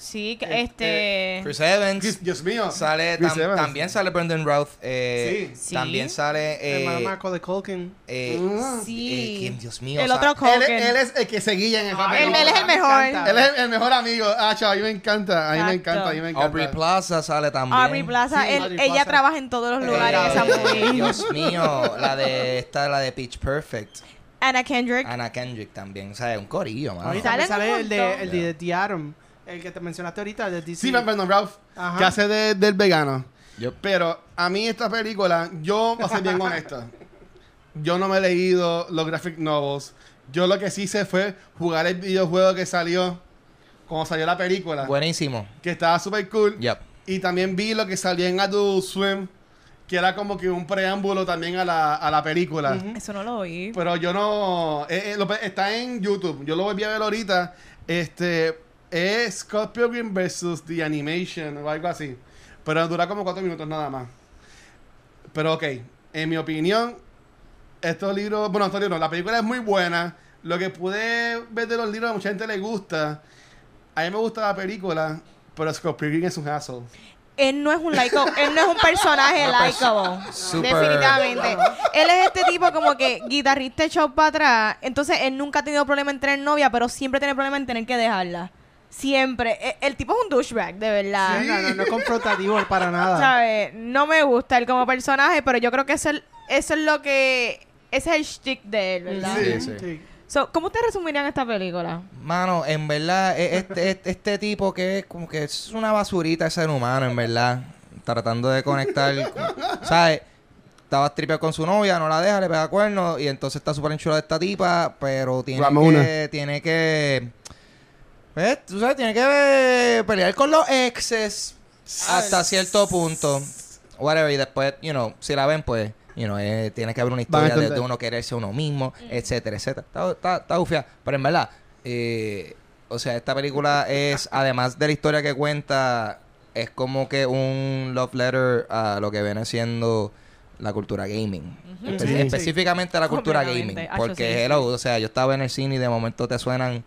Sí, que Eh, este... Chris Evans. Chris- Dios mío. Sale, Chris tam- Evans. también sale Brendan Routh. eh, Sí. También sale. El Eh, hermano Marco de Culkin. eh, Mm. Sí. eh, ¿quién? Dios mío. el otro Culkin. él es el que se guía en esa Ay, Él- es el me mejor. encanta. Él es el mejor amigo. Ah, chaval, a mí me encanta. A mí me encanta. A mí me encanta. Aubrey Plaza sale también. Aubrey Plaza, Sí, él- Aubrey ella Plaza. trabaja en todos los lugares de esa movie. Dios mío, la de esta, la de Pitch Perfect. Anna Kendrick. Anna Kendrick también. O sea, es un corillo, mano. Ahorita sale el de, el de The Atom, el que te mencionaste ahorita, de DC. Sí, Brandon Ralph, Ajá. que hace de- del vegano. Yo- Pero a mí esta película, yo voy a ser bien honesto. Yo no me he leído los graphic novels. Yo lo que sí hice fue jugar el videojuego que salió cuando salió la película. Buenísimo. Que estaba súper cool. Yep. Y también vi lo que salió en Adult Swim, que era como que un preámbulo también a la, a la película. Eso no lo oí. Pero yo no. eh, eh, lo- está en YouTube. Yo lo volví a ver ahorita. Este. Es Scott Pilgrim versus The Animation o algo así. Pero dura como cuatro minutos nada más. Pero ok. En mi opinión, estos libros. Bueno, estos libros. La película es muy buena. Lo que pude ver de los libros a mucha gente le gusta. A mí me gusta la película. Pero Scott Pilgrim es un asshole. Él no es un likeable, él no es un personaje likeable. Definitivamente. Él es este tipo como que guitarrista echado para atrás. Entonces él nunca ha tenido problema en tener novia, pero siempre tiene problema en tener que dejarla. Siempre. E- El, tipo es un douchebag, de verdad. No, no, no es confrontativo para nada. ¿Sabes? No me gusta él como personaje, pero yo creo que eso es, eso es lo que. Ese es el shtick de él, ¿verdad? Sí, sí. Sí. So, ¿Cómo ustedes resumirían esta película? Mano, en verdad, e- este, este, este tipo que es como que es una basurita de ser humano, en verdad. Tratando de conectar. con- ¿Sabes? Estaba tripeado con su novia, no la deja, le pega cuernos. Y entonces está súper enchulada esta tipa, pero tiene Ramona. que. Tiene que. Pues, tú sabes, tiene que eh, pelear con los exes hasta cierto punto. Whatever. Y después, you know, si la ven, pues. You know, eh, tiene que haber una historia de, uno quererse a uno mismo, etcétera, etcétera. Está, está, está ufia. Pero en verdad, eh, o sea, esta película es, además de la historia que cuenta, es como que un love letter a lo que viene siendo la cultura gaming. Espe- Sí. Específicamente la cultura gaming. Porque, hello, o sea, yo estaba en el cine y de momento te suenan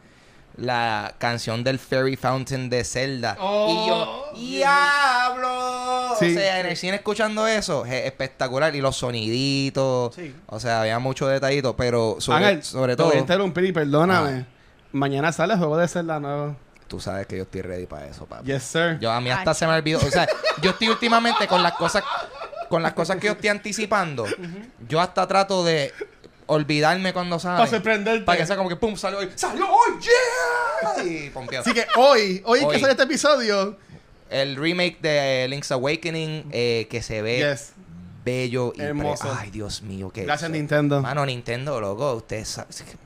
la canción del Fairy Fountain de Zelda. y yo, ¡Diablo! Sí. O sea, en el cine escuchando eso, es espectacular. Y los soniditos. Sí. O sea, había muchos detallitos, pero sobre, Ángel, sobre te voy todo. a interrumpir y perdóname. Mañana sale el juego de Zelda nuevo. tú sabes que yo estoy ready para eso, papi. Yes, sir. Yo a mí hasta se me olvidó, o sea, yo estoy últimamente con las cosas con las cosas que yo estoy anticipando, yo hasta trato de olvidarme cuando sale. Para sorprenderte. Para que sea como que pum, salió hoy. ¡Salió hoy! ¡Yeah! Y pompeado. Así que hoy, hoy, Hoy. que sale este episodio, El remake de Link's Awakening eh, que se ve yes. bello y pre- Hermoso. Ay, Dios mío, qué Gracias, Nintendo. Mano, Nintendo, loco, ustedes saben- es que-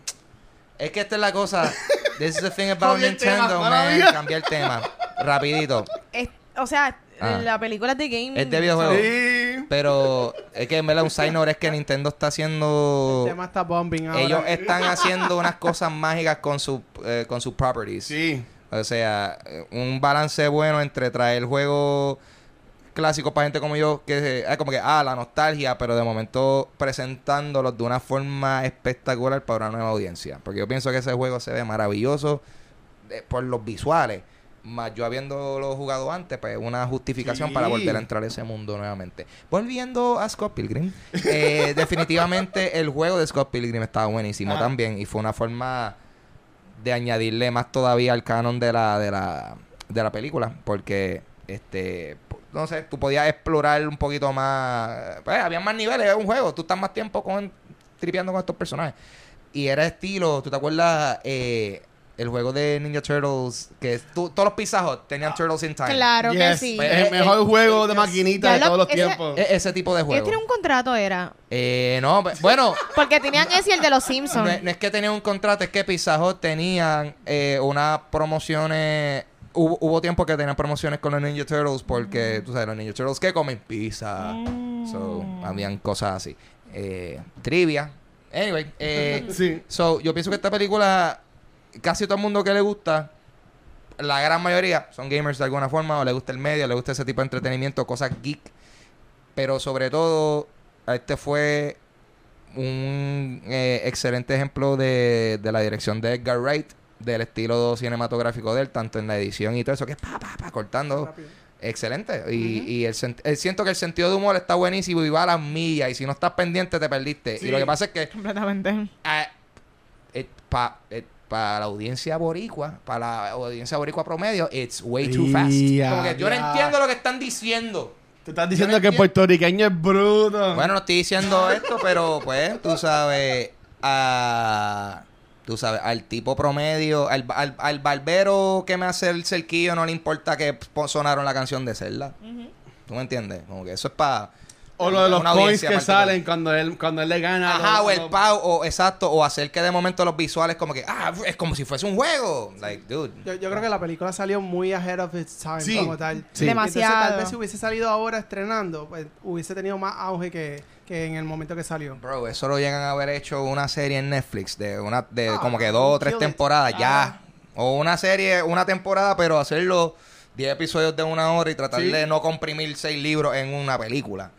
Es que esta es la cosa. This is the thing about tema, Nintendo, mala man. Cambia el tema. Rapidito. Es- o sea, Ah. la película es de gaming. Es de videojuego. Sí. Pero es que en verdad un es que Nintendo está haciendo... El tema está bombing ahora. Ellos están haciendo unas cosas mágicas con, su, eh, con sus properties. Sí. O sea, eh, un balance bueno entre traer juegos clásicos para gente como yo, que es como que, ah, la nostalgia, pero de momento presentándolos de una forma espectacular para una nueva audiencia. Porque yo pienso que ese juego se ve maravilloso eh, por los visuales. Más yo habiéndolo jugado antes, pues una justificación Sí. para volver a entrar a ese mundo nuevamente. Volviendo a Scott Pilgrim, eh, definitivamente el juego de Scott Pilgrim estaba buenísimo también y fue una forma de añadirle más todavía al canon de la, de la, de la película. Porque, este, no sé, tú podías explorar un poquito más. Pues, había más niveles, es un juego. Tú estás más tiempo con, tripeando con estos personajes. Y era estilo, ¿tú te acuerdas? Eh, el juego de Ninja Turtles, que es- tú- todos los pizzajos tenían Turtles in Time. Claro que sí. Pues, Es Eh, el mejor eh, juego eh, de maquinita de lo- todos los ese- tiempos. E- ese tipo de Él juego. tiene un contrato, era. Eh, no, pues, bueno, Porque tenían ese y el de los Simpsons. no es que tenían un contrato, es que Pizza Hut tenían eh, unas promociones. Hubo, hubo tiempo que tenían promociones con los Ninja Turtles porque, tú sabes, los Ninja Turtles que comen pizza. Mm. So, habían cosas así. Eh, trivia. Anyway, eh, Sí. so, yo pienso que esta película, casi todo el mundo que le gusta, la gran mayoría son gamers de alguna forma, o le gusta el medio, le gusta ese tipo de entretenimiento, cosas geek. Pero sobre todo, este fue un eh, excelente ejemplo de, de la dirección de Edgar Wright, del estilo cinematográfico de él, tanto en la edición y todo eso, que es pa, pa, pa, cortando. Rápido. Excelente. Y, y el, el- siento que el sentido de humor está buenísimo y va a las millas. Y si no estás pendiente, te perdiste. Sí. Y lo que pasa es que Completamente. Para la audiencia boricua, para la audiencia boricua promedio, it's way too fast. Como que yo no entiendo lo que están diciendo. Te estás diciendo no que el entiendo. puertorriqueño es bruto. Bueno, no estoy diciendo esto, pero pues, tú sabes, a, tú sabes, al tipo promedio, al, al, al barbero que me hace el cerquillo no le importa que sonaron la canción de Zelda. ¿Tú me entiendes? Como que eso es para... o lo de los coins que particular. salen cuando él, cuando él le gana. Ajá, los- o el los- pau, o exacto, o hacer que de momento los visuales como que, ah, es como si fuese un juego. Like, dude. Yo, yo creo que la película salió muy ahead of its time Sí, como tal. sí. Demasiado. Entonces, tal vez si hubiese salido ahora estrenando, pues hubiese tenido más auge que, que en el momento que salió. Bro, eso lo llegan a haber hecho una serie en Netflix de una de Ah, como que dos o tres temporadas Ah. ya. O una serie, una temporada, pero hacerlo 10 episodios de una hora y tratar Sí. de no comprimir seis libros en una película.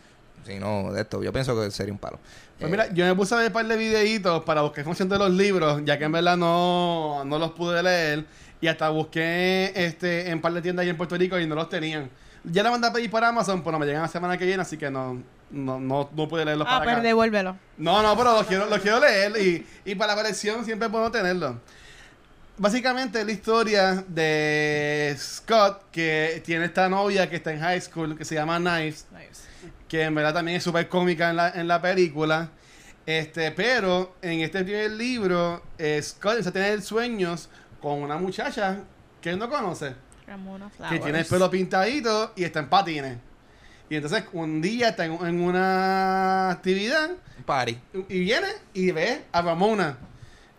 Si no, de esto, yo pienso que sería un palo. Pues Eh, mira, yo me puse a ver un par de videitos para buscar información de los libros, ya que en verdad no, no los pude leer. Y hasta busqué este en un par de tiendas ahí en Puerto Rico y no los tenían. Ya la mandé a pedir por Amazon, pero me llegan la semana que viene, así que no, no, no, no pude leerlos Ah, para pero acá. devuélvelo. No, no, pero los quiero, los quiero leer y, y para la colección siempre puedo tenerlo. Básicamente es la historia de Scott, que tiene esta novia que está en high school, que se llama Knives, que en verdad también es súper cómica en la, en la película. Este, pero en este primer libro, eh, Scott empieza a tener sueños con una muchacha que él no conoce, Ramona que Flowers. tiene el pelo pintadito y está en patines. Y entonces un día está en, en una actividad un party. y viene y ve a Ramona.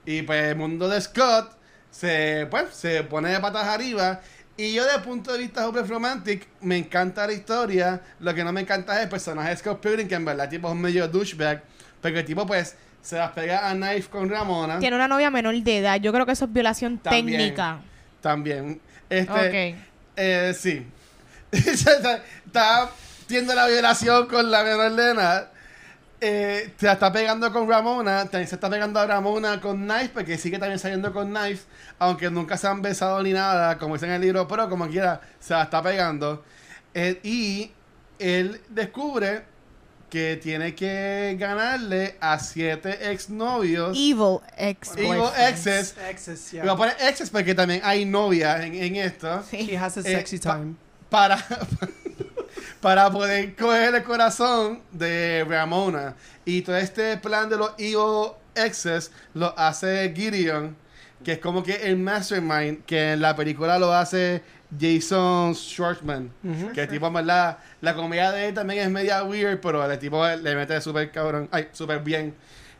Y pues el mundo de Scott se, pues, se pone de patas arriba. Y yo, desde el punto de vista super romantic, me encanta la historia. Lo que no me encanta es el personaje de Scott Pilgrim, que en verdad tipo es un medio douchebag. Porque el tipo, pues, se las pega a Knife con Ramona. Tiene una novia menor de edad. Yo creo que eso es violación También. técnica. También. Este, Ok. Eh, sí. está, está viendo la violación con la menor de edad. Eh, se está pegando con Ramona. También se está pegando a Ramona con Knife. Porque sigue también saliendo con Knife. Aunque nunca se han besado ni nada. Como dice en el libro. Pero como quiera, se la está pegando. Eh, y él descubre que tiene que ganarle a siete exnovios. Evil ex Evil exes. Exes, Y voy a poner exes porque también hay novias en, en esto. She has a Eh, sexy pa- time. Para, para poder coger el corazón de Ramona. Y todo este plan de los Evil exes lo hace Gideon, que es como que el mastermind, que en la película lo hace Jason Schwartzman. Que el tipo, verdad, la comedia de él también es media weird, pero el tipo le mete súper cabrón, ay, súper bien.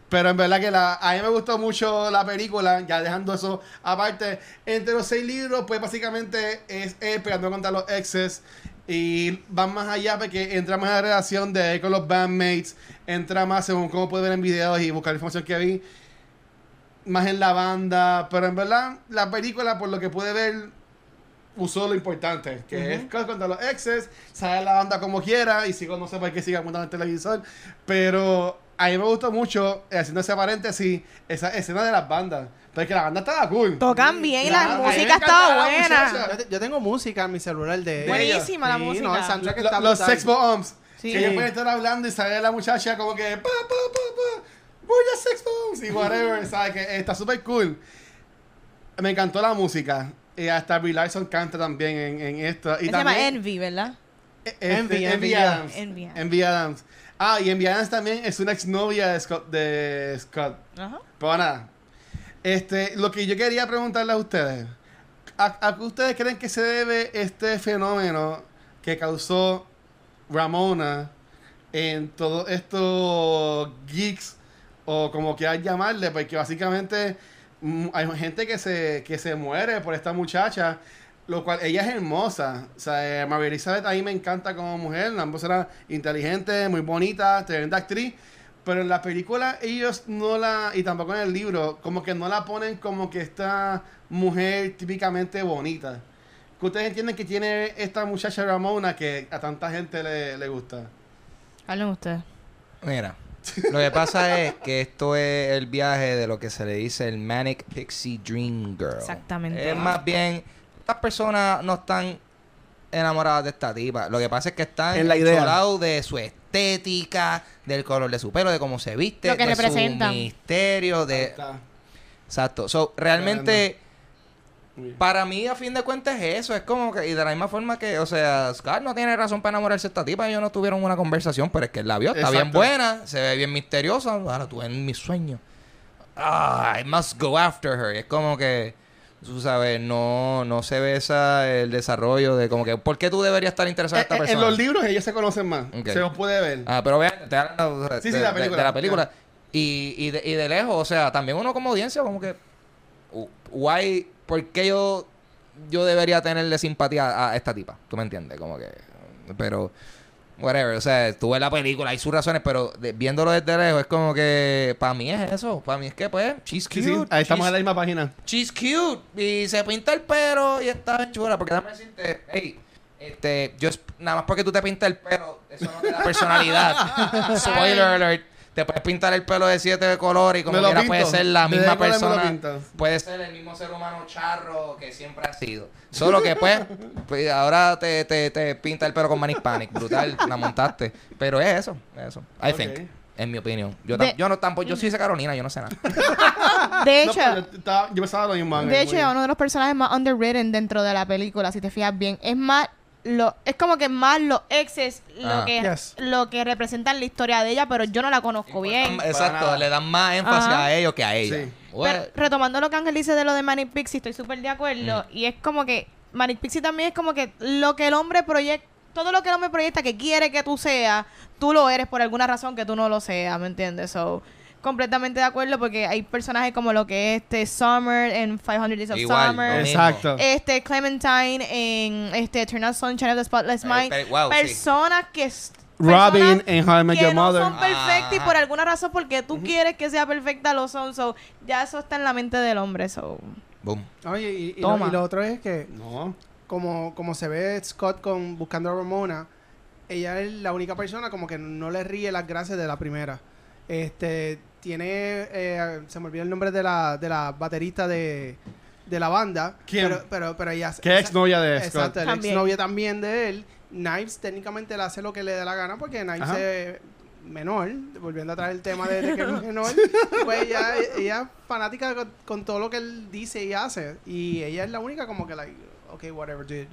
Pero en verdad que la, a mí me gustó mucho la película, ya dejando eso aparte. Entre los seis libros, pues básicamente es él peleando contra los exes. Y van más allá porque entra más en la relación de con los bandmates. Entra más según cómo puede ver en videos y buscar información que vi. Más en la banda. Pero en verdad, la película, por lo que pude ver, usó lo importante, que es Scott contra los exes, sale la banda como quiera, y sigo, no sé por qué siga montando el televisor, pero a mí me gustó mucho, haciendo ese paréntesis, esa escena de las bandas, porque la banda estaba cool. Tocan bien y La- música estaba buena. Yo, te- yo tengo música en mi celular de Buena. Buenísima la Sí, música. no, el soundtrack Lo- está los sex bombs, Sí. que ellos pueden estar hablando y sale la muchacha como que, pa, pa, pa, pa, voy a sex bombs, y whatever, ¿sabes? Que está súper cool. Me encantó la música. Y hasta Brie Larson canta también en, en esto. Y Se llama Envy, ¿verdad? Este, Envy, Envy, Envy, Adams. Envy Adams. Envy Adams. Ah, y Envy Adams también es una exnovia de Scott. De Scott. Ajá. Pero nada. Este, lo que yo quería preguntarle a ustedes. ¿A, qué ustedes creen que se debe este fenómeno que causó Ramona en todos estos geeks? O como quieras llamarle, porque básicamente mm, hay gente que se, que se muere por esta muchacha, lo cual ella es hermosa. O sea, eh, Mary Elizabeth a mí me encanta como mujer, ambos era inteligente, muy bonita, tremenda actriz. Pero en la película ellos no la, y tampoco en el libro, como que no la ponen como que esta mujer típicamente bonita. ¿Qué ustedes entienden que tiene esta muchacha Ramona que a tanta gente le, le gusta? Hablen ustedes. Mira, lo que pasa es que esto es el viaje de lo que se le dice el Manic Pixie Dream Girl. Exactamente. Es más bien, estas personas no están enamoradas de esta tipa. Lo que pasa es que están En la idea. lado de su estética, del color de su pelo, de cómo se viste, Lo que de representan. su misterio, de... Exacto. So, realmente... Para mí, a fin de cuentas, es eso. Es como que, y de la misma forma que, o sea, Scar no tiene razón para enamorarse de esta tipa. Ellos no tuvieron una conversación, pero es que él la vio. Está bien buena, se ve bien misteriosa. Ahora tú en mi sueño. Ah, I must go after her. Y es como que, tú sabes, no, no se ve esa, el desarrollo de como que, ¿por qué tú deberías estar interesado en esta Eh, eh, en persona? los libros ellos se conocen más. Se los puede ver. Ah, pero vean, te hablan de, Sí, sí, de- la película. de la película. Y, y, de, y de lejos, o sea, también uno como audiencia, como que, why, ¿por qué yo, yo debería tenerle simpatía a esta tipa? ¿Tú me entiendes? Como que, pero, whatever, o sea, tú ves la película, hay sus razones, pero de- viéndolo desde lejos es como que, para mí es eso, para mí es que, pues, she's cute. sí, Ahí estamos she's- en la misma página. She's cute y se pinta el pelo y está bien chula. Porque déjame decirte, hey, este, yo, es- nada más porque tú te pintas el pelo, eso no te da personalidad. Spoiler alert. Te puedes pintar el pelo de siete colores y como quiera puede ser la ¿De misma persona. Puede ser el mismo ser humano charro que siempre ha sido. Solo que pues, pues, ahora te, te, te pinta el pelo con Manic Panic. Brutal, la montaste. Pero es eso, es eso. I think. En mi opinión. Yo, De- yo no tampoco, yo soy de Carolina, yo no sé nada. De hecho, yo, estaba- yo pensaba lo mismo. De hecho, es uno de los personajes más underwritten dentro de la película, si te fijas bien. Es más, lo, es como que más los exes lo Ah. que Yes. lo que representan la historia de ella, pero yo no la conozco bien. Exacto, le dan más énfasis Ajá. a ellos que a ella. Sí. Pero retomando lo que Ángel dice de lo de Manic Pixie, estoy súper de acuerdo. Mm. Y es como que Manic Pixie también es como que lo que el hombre proyecta, todo lo que el hombre proyecta que quiere que tú seas, tú lo eres por alguna razón que tú no lo seas, ¿me entiendes? So, completamente de acuerdo porque hay personajes como lo que es este Summer en 500 Days of Igual, Summer. Exacto. Este Clementine en este Eternal Sunshine of the Spotless Eh, Mind. pero- wow, sí. personas que Robin en How I Met Your no Mother. son perfectas y Ajá. por alguna razón porque tú quieres que sea perfecta lo son. So, ya eso está en la mente del hombre. So. boom. Oye, y, y lo, y lo otro es que, No. como, como se ve Scott con buscando a Ramona, ella es la única persona como que no le ríe las gracias de la primera. Este, tiene, eh, se me olvidó el nombre de la, de la baterista de, de la banda. ¿Quién? Pero, pero, pero ella... ¿Qué exnovia de Scott? Exacto, el También. exnovia también de él. Knives técnicamente le hace lo que le dé la gana porque Knives Ajá. es menor, volviendo a traer el tema de, de que es menor, pues ella, ella es fanática con, con todo lo que él dice y hace. Y ella es la única como que, like, okay, whatever, dude.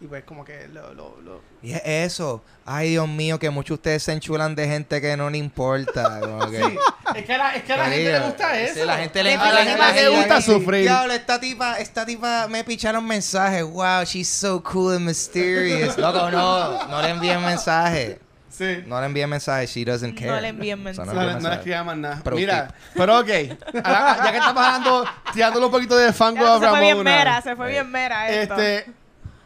Y pues como que lo... lo, lo Y es eso. Ay, Dios mío, que muchos de ustedes se enchulan de gente que no le importa. como que- Sí. Es que a la, es que a la gente le gusta Sí, eso. la gente le, A la gente le gusta sufrir. Diablo, esta tipa, esta tipa me picharon mensajes. Wow, she's so cool and mysterious. Loco, no, no le envíen mensajes. Sí. No le envíen mensajes. She doesn't care. No le envíen O sea, mensajes. No, envíen le- no mensajes. más nada. Pro Mira, tip. pero ok. Ahora, ya que estamos hablando, tirándole un poquito de fango Ya, a se fue bien Ramona. mera, se fue bien mera esto. Este,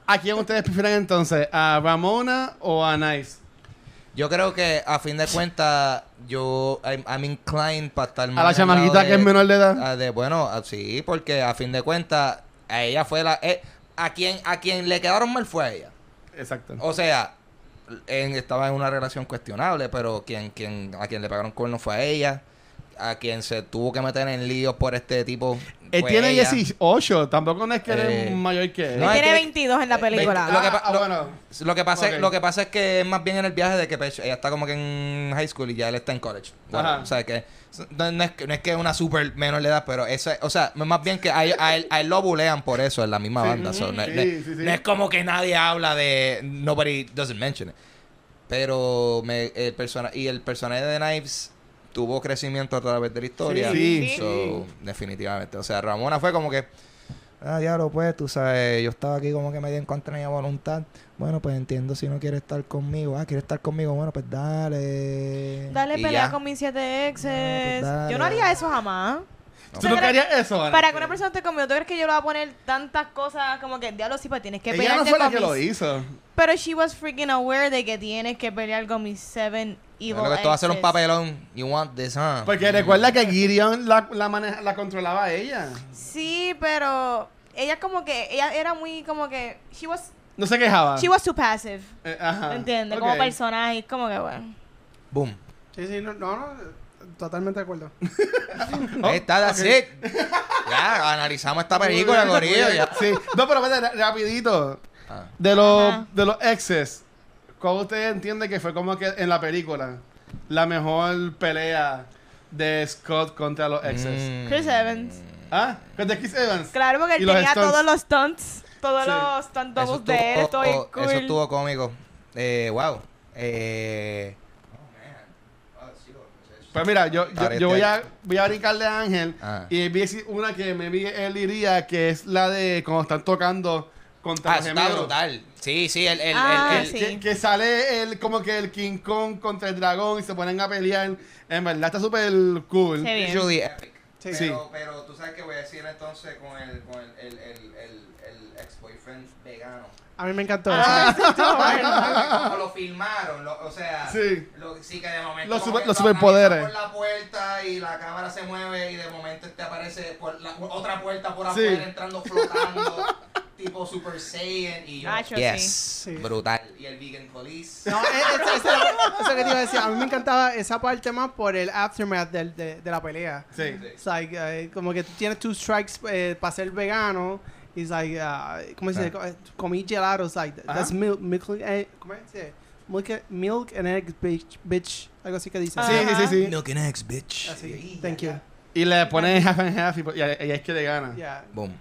¿a quién ustedes prefieren entonces? ¿A Ramona o a Nice? Yo creo que a fin de cuentas, yo I'm, I'm inclined para estar ¿A más la al chamaquita que es menor de edad? ah, de- bueno, ah, sí, porque a fin de cuentas, a ella fue la. eh, a quien a quien le quedaron mal fue a ella. Exacto. O sea, en- estaba en una relación cuestionable, pero quien, quien, a quien le pagaron cuernos fue a ella. A quien se tuvo que meter en líos por este tipo. Él fue tiene ella. 18, tampoco no es que él Eh, es mayor que él. no, Él tiene que- 22 en la eh, película. lo que Ah, ah, lo- bueno. Lo que pasa es, lo que pasa es que es más bien en el viaje de que pues, ella está como que en high school y ya él está en college. Bueno, Ajá. o sea que no, no es que no es que es una super menor de edad, pero eso es- o sea, más bien que a, él- a él, a él lo bulean por eso en la misma Sí. banda. so, no, Sí, no- sí, sí. no es como que nadie habla de nobody doesn't mention it. Pero me, el persona y el personaje de Knives tuvo crecimiento a través de la historia. Sí, sí. So, definitivamente. O sea, Ramona fue como que Ah, diablo, pues, tú sabes, yo estaba aquí como que medio en contra de mi voluntad. Bueno, pues entiendo si no quiere estar conmigo. Ah, quiere estar conmigo. Bueno, pues dale. Dale Y pelea ya. con mis siete exes. No, pues yo no haría eso jamás. ¿Tú no querías eso, Ana? Para que una persona esté conmigo, ¿tú crees que yo le voy a poner tantas cosas como que diablo sí, pues tienes que Ella pelear no fue la que lo hizo. Pero she was freaking aware de que tienes que pelear con mis seven evil Lo que esto va a ser un papelón. You want this, huh? Porque recuerda que Gideon la, la, maneja- la controlaba a ella. Sí, pero ella como que ella era muy como que she was No se quejaba. she was too passive. Eh, ajá. ¿Entiendes? Ok. Como personaje, como que bueno. Boom. Sí, sí, no, no, no, totalmente de acuerdo. Oh, Ahí está, that's it. Ya, analizamos esta película, Corillo. Sí. No, pero vete, ra- rapidito. Ah. De los, de los exes, ¿cómo usted entiende que fue como que en la película la mejor pelea de Scott contra los exes? Mm. Chris Evans. ¿Ah? ¿Con de Chris Evans? Claro, porque él tenía stunts. todos los stunts, todos Sí. los stunt de él, estoy oh, cool. eso estuvo cómico. Eh, wow. Eh, Pues mira, yo, yo, voy, a, voy a brincarle a Ángel Ah. y vi decir una que me vi él diría que es la de cuando están tocando contra Ah, los está brutal. Sí, sí, el, el, Ah, el, el- sí. Que, que sale el, como que el King Kong contra el dragón y se ponen a pelear. En verdad está súper cool. Sí, bien. Visually epic. Sí. Sí. Pero, pero tú sabes que voy a decir entonces con el, con el, el, el, el, el ex-boyfriend vegano. A mí me encantó Ah, eso. Como lo filmaron, lo- o sea, Sí. lo- sí que de momento Los super- los lo superpoderes. por la puerta y la cámara se mueve y de momento te aparece por la, otra puerta por Sí. afuera entrando flotando tipo Super Saiyan y yo, Nacho, yes, sí. brutal y el vegan police No, es- es- eso es lo que- eso que te iba a decir. A mí me encantaba esa parte más por el aftermath del- de, de la pelea. Sí. It's like, eh, como que tú tienes two strikes eh, para ser vegano. It's like, uh, ¿cómo se dice? Ah. Co- Comí gelato. It's like, that's milk, milk, eh, ¿cómo se dice? Milk, milk and eggs, bitch, bitch. Algo así que dice. Sí, sí, sí, sí. milk and eggs bitch Así. Thank you. Y le ponen half and half y, y ahí es que le gana. Yeah. boom Yeah.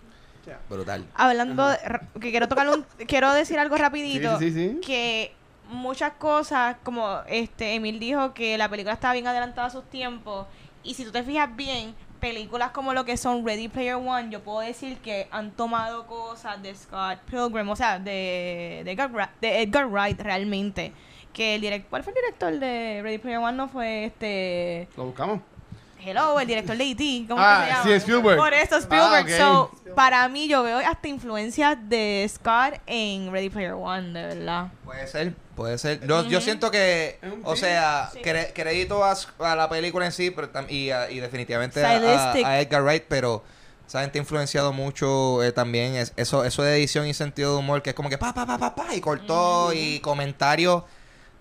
Brutal Hablando, de, que quiero tocar un, quiero decir algo rapidito. Sí, sí, sí, sí. Que muchas cosas, como este Emil dijo que la película estaba bien adelantada a sus tiempos. Y si tú te fijas bien, películas como lo que son Ready Player One, yo puedo decir que han tomado cosas de Scott Pilgrim, o sea, de, de, Edgar, Wright- de Edgar Wright realmente. Que el director, ¿cuál fue el director de Ready Player One? No fue este. Lo buscamos. Hello, el director de E.T. ¿Cómo Ah, que se llama? sí, Spielberg. Por eso, Spielberg. Ah, ok. So, para mí, yo veo hasta influencias de Scott en Ready Player One, de verdad. Puede ser, puede ser. Yo, yo siento que, o sea, Sí. cre- crédito a, a la película en sí pero y, a- y definitivamente a, a- Stylistic. a Edgar Wright, pero esa gente ha influenciado mucho eh, también es- eso, eso de edición y sentido de humor, que es como que pa, pa, pa, pa, pa, y cortó y comentarios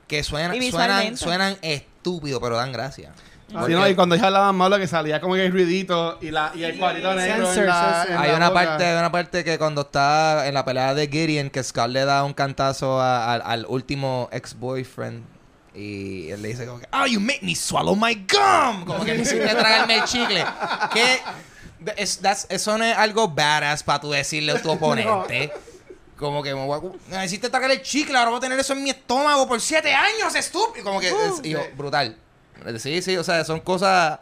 que suenan, suenan, suenan estúpidos, pero dan gracia. Sí, no, y cuando ella hablaba malo que salía como que el ruidito y, la, y el cuadrito negro en la, en Hay la una boca. parte, hay una parte que cuando está en la pelea de Gideon, que Scott le da un cantazo a- al- al último ex-boyfriend Y él le dice como que, oh, you make me swallow my gum. Como que me hiciste tragarme el chicle. Que es- that's- eso no es algo badass para tú decirle a tu oponente. Como que me, voy a- hiciste tragar el chicle, ahora voy a tener eso en mi estómago por siete años, estúpido. Como que, es- y yo, brutal. Sí, sí, o sea, son cosas...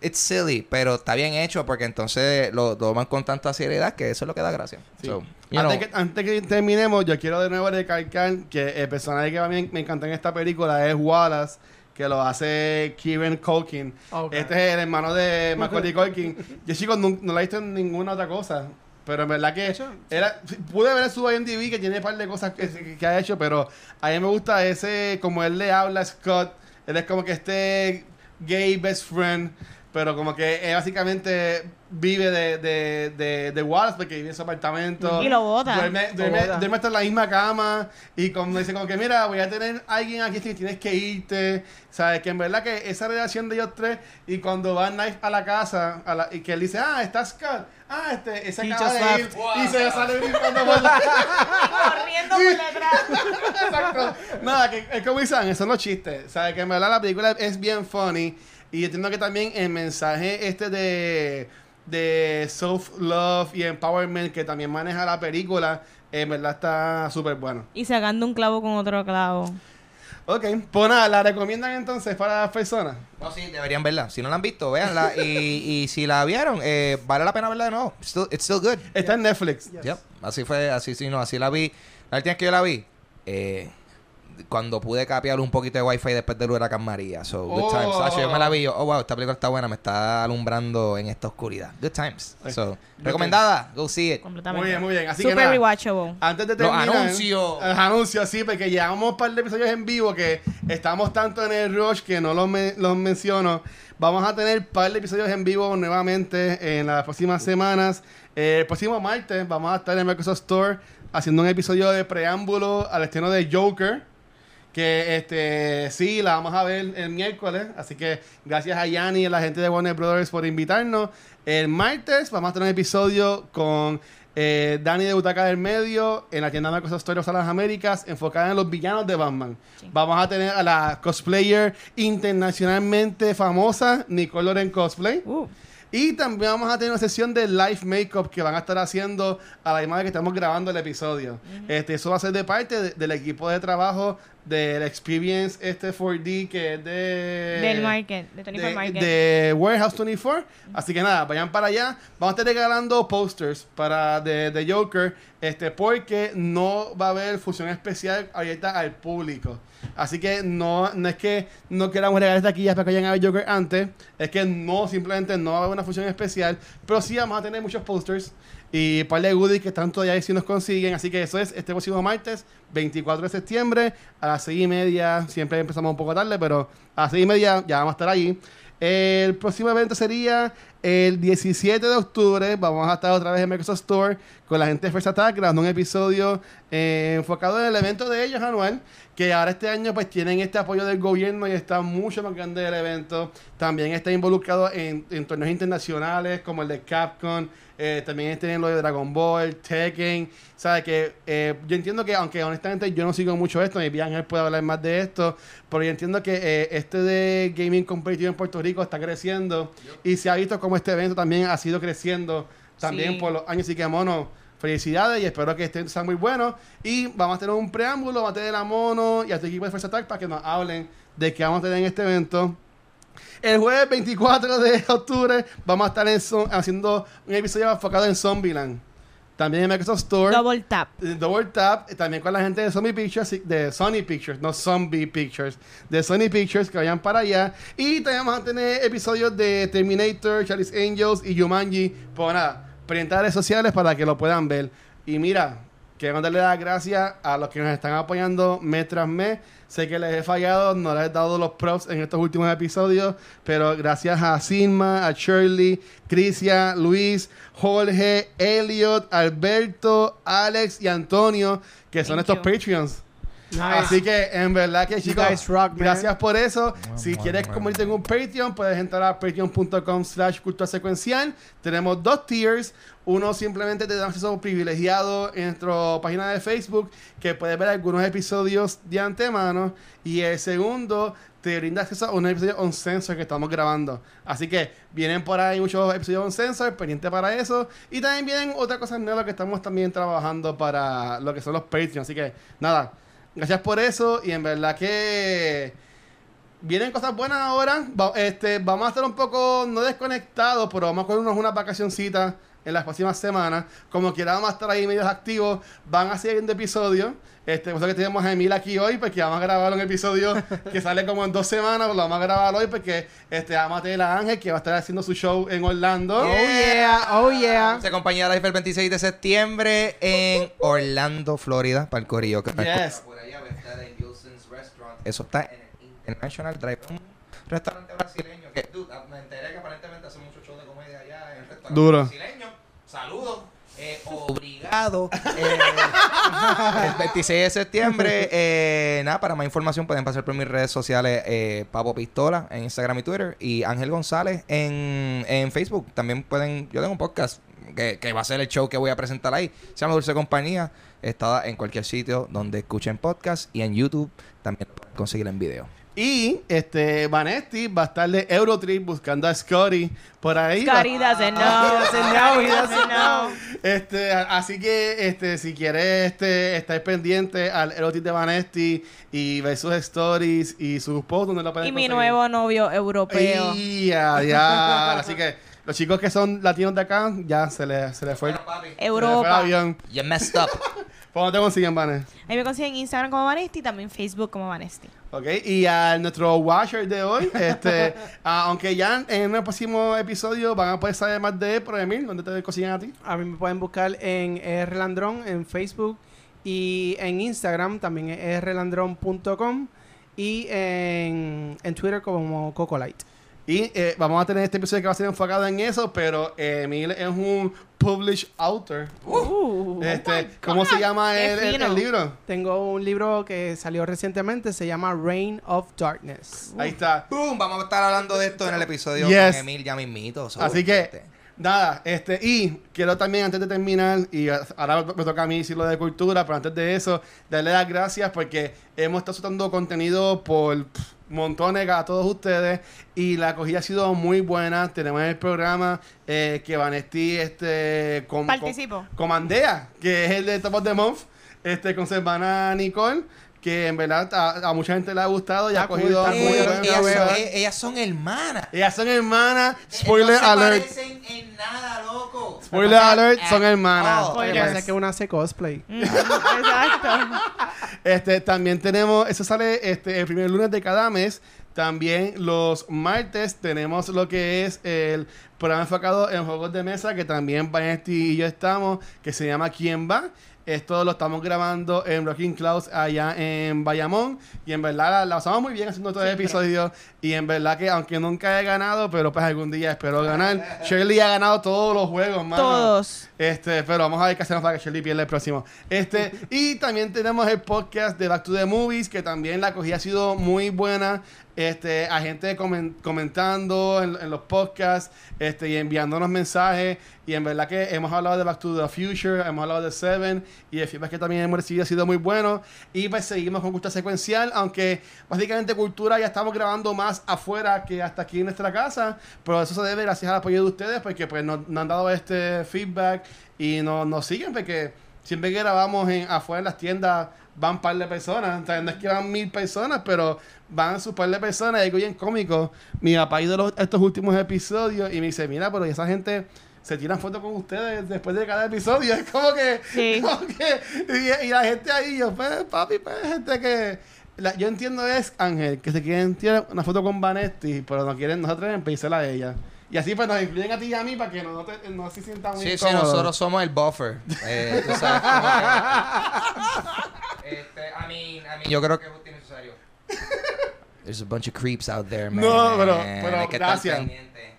It's silly, pero está bien hecho porque entonces lo toman con tanta seriedad que eso es lo que da gracia. Sí. So, antes, que, antes que terminemos, yo quiero de nuevo recalcar que el personaje que a mí me encanta en esta película es Wallace, que lo hace Kieran Culkin. Ok. Este es el hermano de Macaulay Culkin. Yo, chicos, no, no la he visto en ninguna otra cosa. Pero en verdad que hecho, era, pude ver su IMDb que tiene un par de cosas que, que ha hecho, pero a mí me gusta ese, como él le habla a Scott, él es como que este gay best friend, pero como que él básicamente vive de, de, de, de Wallace porque vive en su apartamento. Y lo bota. Duerme, Lo duerme, bota. duerme hasta en la misma cama y como dice como que mira, voy a tener alguien aquí que tienes que irte. ¿Sabes? Que en verdad que esa relación de ellos tres y cuando va Knife a la casa a la- y que él dice, ah, está Scott. Ah, este, ese acaba de ir. left. Y se sale brincando por la... Corriendo por detrás. Exacto. Nada, que es como dicen, esos son los chistes. ¿Sabes? Que en verdad la película es bien funny. Y entiendo que también el mensaje este de, de self-love y empowerment que también maneja la película, en verdad está súper bueno. Y sacando un clavo con otro clavo. Ok, pues nada, ¿la recomiendan entonces para las personas? No, sí, deberían verla. Si no la han visto, véanla. y, y si la vieron, eh, vale la pena verla de nuevo. Still- it's still good. Está en Netflix. Yep. Así fue, así sí, no, así la vi. La última vez que yo la vi, eh, cuando pude capear un poquito de wifi después del huracán María. So, good Oh. times. Sacho, yo me la vi, yo, oh wow, esta película está buena, me está alumbrando en esta oscuridad. Good times. So, recomendada, go see it. Completamente. Muy bien, muy bien. Así que Super nada. rewatchable. Antes de Los terminar... anuncios. Los anuncios, sí, porque llevamos un par de episodios en vivo que estamos tanto en el rush que no los, me- los menciono. Vamos a tener un par de episodios en vivo nuevamente en las próximas semanas. Eh, el próximo martes vamos a estar en Microsoft Store haciendo un episodio de preámbulo al estreno de Joker. Que este sí, la vamos a ver el miércoles. Así que gracias a Yanni y a la gente de Warner Brothers por invitarnos. El martes vamos a tener un episodio con eh, Dani de Butaca del Medio en la tienda Microsoft Store de las Américas, enfocada en los villanos de Batman. Sí. Vamos a tener a la cosplayer internacionalmente famosa, Nicole Loren Cosplay. Uh, Y también vamos a tener una sesión de live makeup que van a estar haciendo a la misma vez que estamos grabando el episodio. este, eso va a ser de parte de- del equipo de trabajo del Experience este 4D que es de... del market. De Tony de, Market. de Warehouse 24. Así que nada, vayan para allá. Vamos a estar regalando posters para de, de Joker. Este, porque no va a haber función especial abierta al público. Así que no, no es que no queramos regalar taquillas para que vayan a ver Joker antes. Es que no, simplemente no va a haber una función especial. Pero sí vamos a tener muchos posters. Y un par de goodies que están todavía ahí si nos consiguen. Así que eso es este próximo martes, 24 de septiembre, a las 6 y media. Siempre empezamos un poco tarde, pero a las 6 y media ya vamos a estar allí. El próximo evento sería el 17 de octubre. Vamos a estar otra vez en Microsoft Store con la gente de First Attack, grabando un episodio eh, enfocado en el evento de ellos anual. Que ahora este año pues tienen este apoyo del gobierno y está mucho más grande el evento. También está involucrado en, torneos internacionales como el de Capcom. eh, también está en lo de Dragon Ball, Tekken. ¿Sabes? Que eh, yo entiendo que, aunque honestamente yo no sigo mucho esto, mi Ángel puede hablar más de esto, pero yo entiendo que eh, este de gaming competitivo en Puerto Rico está creciendo y se ha visto como este evento también ha sido creciendo también Sí. por los años. Así que, mono, felicidades y espero que estén sean muy buenos. Y vamos a tener un preámbulo, vamos a tener a Mono y a tu equipo de First Attack para que nos hablen de qué vamos a tener en este evento. El jueves 24 de octubre vamos a estar en haciendo un episodio enfocado en Zombieland. También en Microsoft Store. Double tap. Eh, Double Tap, eh, también con la gente de Sony Pictures, de Sony Pictures, no Zombie Pictures, de Sony Pictures, que vayan para allá. Y también vamos a tener episodios de Terminator, Charlie's Angels y Jumanji. Pues nada, pendientes de redes sociales para que lo puedan ver. Y mira, quiero darle las gracias a los que nos están apoyando mes tras mes. Sé que les he fallado, no les he dado los props en estos últimos episodios, pero gracias a Silma, a Shirley, Crisia, Luis, Jorge, Elliot, Alberto, Alex y Antonio, que son Thank estos you. Patreons. Nice. Así que en verdad que chicos, rock, gracias por eso. Si quieres convertirte en un Patreon, puedes entrar a patreon.com slash cultura secuencial. Tenemos dos tiers. Uno simplemente te da acceso privilegiado en nuestra página de Facebook, que puedes ver algunos episodios de antemano. Y el segundo te brinda acceso a un episodio on censor que estamos grabando. Así que vienen por ahí muchos episodios on pendiente para eso. Y también vienen otras cosas nuevas que estamos también trabajando para lo que son los Patreons. Así que nada, gracias por eso. Y en verdad que vienen cosas buenas ahora. Este, vamos a estar un poco no desconectados, pero vamos a cogernos unas vacacioncitas en las próximas semanas. Como quiera, vamos a estar ahí medios activos. Van a seguir episodios. Este, por eso que tenemos a Emil aquí hoy, porque vamos a grabar un episodio que sale como en dos semanas. Lo vamos a grabar hoy porque este, vamos a tener a Ángel que va a estar haciendo su show en Orlando. Oh yeah, oh yeah. Se compañía Life el 26 de septiembre en Orlando, Florida, para el corillo que está Yes. por allá, va a estar en Wilson's Restaurant. Eso está en el International Drive, un restaurante brasileño que, dude, me enteré que aparentemente hace mucho show de comedia allá en el restaurante Duro. brasileño. Saludos. Eh. Eh, el 26 de septiembre. eh, nada, para más información pueden pasar por mis redes sociales, eh, Papo Pistola en Instagram y Twitter, y Ángel González en, en Facebook. También pueden, yo tengo un podcast que, que va a ser el show que voy a presentar ahí. Se llama Dulce Compañía. Está en cualquier sitio donde escuchen podcast y en YouTube también lo pueden conseguir en video. Y este Vanetti va a estar de Eurotrip buscando a Scotty por ahí. Scotty doesn't know. doesn't know, he doesn't know. Este, así que este, si quieres este, estar pendiente al Erotic de Vanesti y ver sus stories y sus posts donde lo pueden Y mi nuevo novio europeo. Y ya, ya. Así que los chicos que son latinos de acá, ya se les se le fue, se le fue el Europa. avión. You messed up. ¿Por dónde te consiguen, Vanes? Ahí me consiguen Instagram como Vanesti y también Facebook como Vanesti. Ok, y a nuestro watcher de hoy, este, ah, aunque ya en el próximo episodio van a poder saber más de él, pero Emil, ¿dónde te consiguen a ti? A mí me pueden buscar en rlandrón en Facebook y en Instagram también es rlandrón.com y en, en Twitter como Cocolite. Y eh, vamos a tener este episodio que va a ser enfocado en eso, pero eh, Emil es un published author. Uh, este, ¿Cómo se llama el, el- libro? Tengo un libro que salió recientemente, se llama Reign of Darkness. Ahí está. Boom, vamos a estar hablando de esto en el episodio Yes. con Emil ya mismito. so, Así que, este, nada, este, y quiero también antes de terminar, y ahora me toca a mí decir lo de cultura, pero antes de eso, darle las gracias porque hemos estado soltando contenido por pff, montones a todos ustedes y la acogida ha sido muy buena. Tenemos el programa eh, que Vanesti este, com- com- Participo. comandea, que es el de Top of the Month, este, con su hermana Nicole. Que en verdad a, a mucha gente le ha gustado y ha cool, cogido cool. buena ellas, eh, ellas son hermanas. Ellas son hermanas. Spoiler no se alert. parecen en nada, loco. Spoiler alert, son hermanas. Oh, Lo que una hace cosplay. Mm, Exacto. Este, también tenemos, eso sale este, el primer lunes de cada mes. También los martes tenemos lo que es el programa enfocado en juegos de mesa, que también Vanesti y yo estamos, que se llama ¿Quién va? Esto lo estamos grabando en Rocking Clouds allá en Bayamón. Y en verdad la, la pasamos muy bien haciendo todo el Siempre. Y en verdad que aunque nunca he ganado, pero pues algún día espero ganar. Shirley ha ganado todos los juegos, mano. Todos. Este, pero vamos a ver qué hacemos para que Shirley pierda el próximo. Este, y también tenemos el podcast de Back to the Movies, que también la acogida ha sido muy buena. Este, a gente comen- comentando en, en los podcasts, este, y enviándonos mensajes. Y en verdad que hemos hablado de Back to the Future, hemos hablado de Seven, y el feedback que también hemos recibido ha sido muy bueno. Y pues seguimos con Cultura Secuencial, aunque básicamente Cultura ya estamos grabando más afuera que hasta aquí en nuestra casa, pero eso se debe gracias al apoyo de ustedes, porque pues nos, nos han dado este feedback y nos, nos siguen, porque siempre que grabamos en, afuera en las tiendas van un par de personas, o sea, no es que van mil personas, pero van su par de personas, y algo bien cómico. Mi papá ha ido los- estos últimos episodios y me dice, mira, pero esa gente se tiran fotos con ustedes después de cada episodio. Es como que, Sí. como que y, y la gente ahí, yo, pues, papi, pues, gente que la- yo entiendo es, Ángel, que se quieren tirar una foto con Vanetti, pero no quieren, no se atreven a pedírsela a ella. Y así pues nos incluyen a ti y a mí para que no, te- no se sientan muy Sí, sí, nosotros somos el buffer. Eh, tú sabes cómo que- este, I mean, I mean, yo creo que es justo y necesario. There's a bunch of creeps out there, man. No, pero- pero Hay que estar gracias. pendiente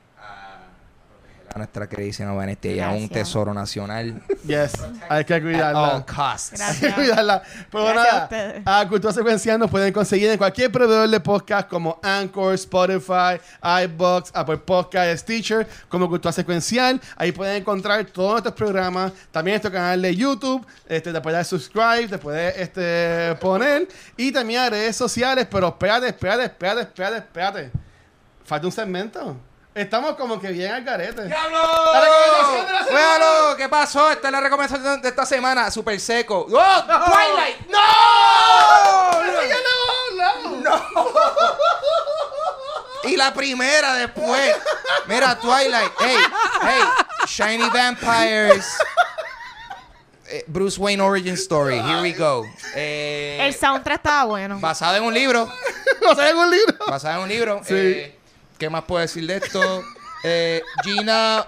a nuestra queridísima Vanessa. Ella es un tesoro nacional. Yes, hay que At all cuidarla. costs. Hay que cuidarla. Pero Gracias nada, a Cultura Secuencial nos pueden conseguir en cualquier proveedor de podcast como Anchor, Spotify, iBox, Apple Podcast, Stitcher, como Cultura Secuencial. Ahí pueden encontrar todos nuestros programas. También nuestro canal de YouTube. Este, te puedes dar subscribe, te puedes este, poner. Y también a redes sociales. Pero espérate, espérate, espérate, espérate, espérate. Falta un segmento. Estamos como que bien al garete. ¡Diablo! La recomendación de la semana. Véalo, ¿qué pasó? Esta es la recomendación de esta semana. Super seco. ¡Oh! ¡Twilight! ¡No! No, no. Y la primera después. Mira, Twilight. Hey, hey. Shiny Vampires. Eh, Bruce Wayne Origin Story. Here we go. Eh, El soundtrack estaba bueno. basado en un libro. ¿No sabes un libro? Basado en un libro. Sí. Eh, ¿Qué más puedo decir de esto? Eh, Gina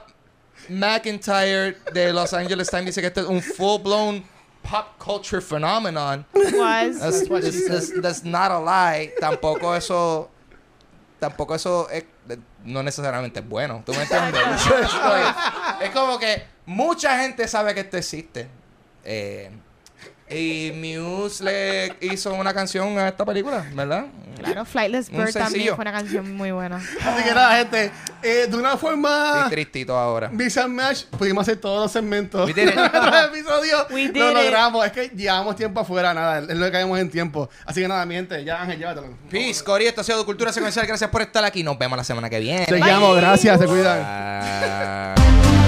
McIntyre de Los Angeles Times dice que este es un full-blown pop culture phenomenon. Was. That's, that's- that's- that's not a lie. Tampoco eso. Tampoco eso es, no necesariamente es bueno. ¿Tú me entiendes? es como que mucha gente sabe que esto existe. Eh, y Muse le hizo una canción a esta película, ¿verdad? Claro, Flightless Bird también fue una canción muy buena. Así que nada, gente, eh, de una forma Estoy tristito ahora. And Match pudimos hacer todos los segmentos. We did it. nuestros episodios. We did lo it. logramos. Es que llevamos tiempo afuera, nada. Es lo que caemos en tiempo. Así que nada, mi gente, ya Ángel, llévatelo. Peace, Cori, esto ha sido Cultura Secuencial. Gracias por estar aquí. Nos vemos la semana que viene. Te llamo, gracias, se cuidan.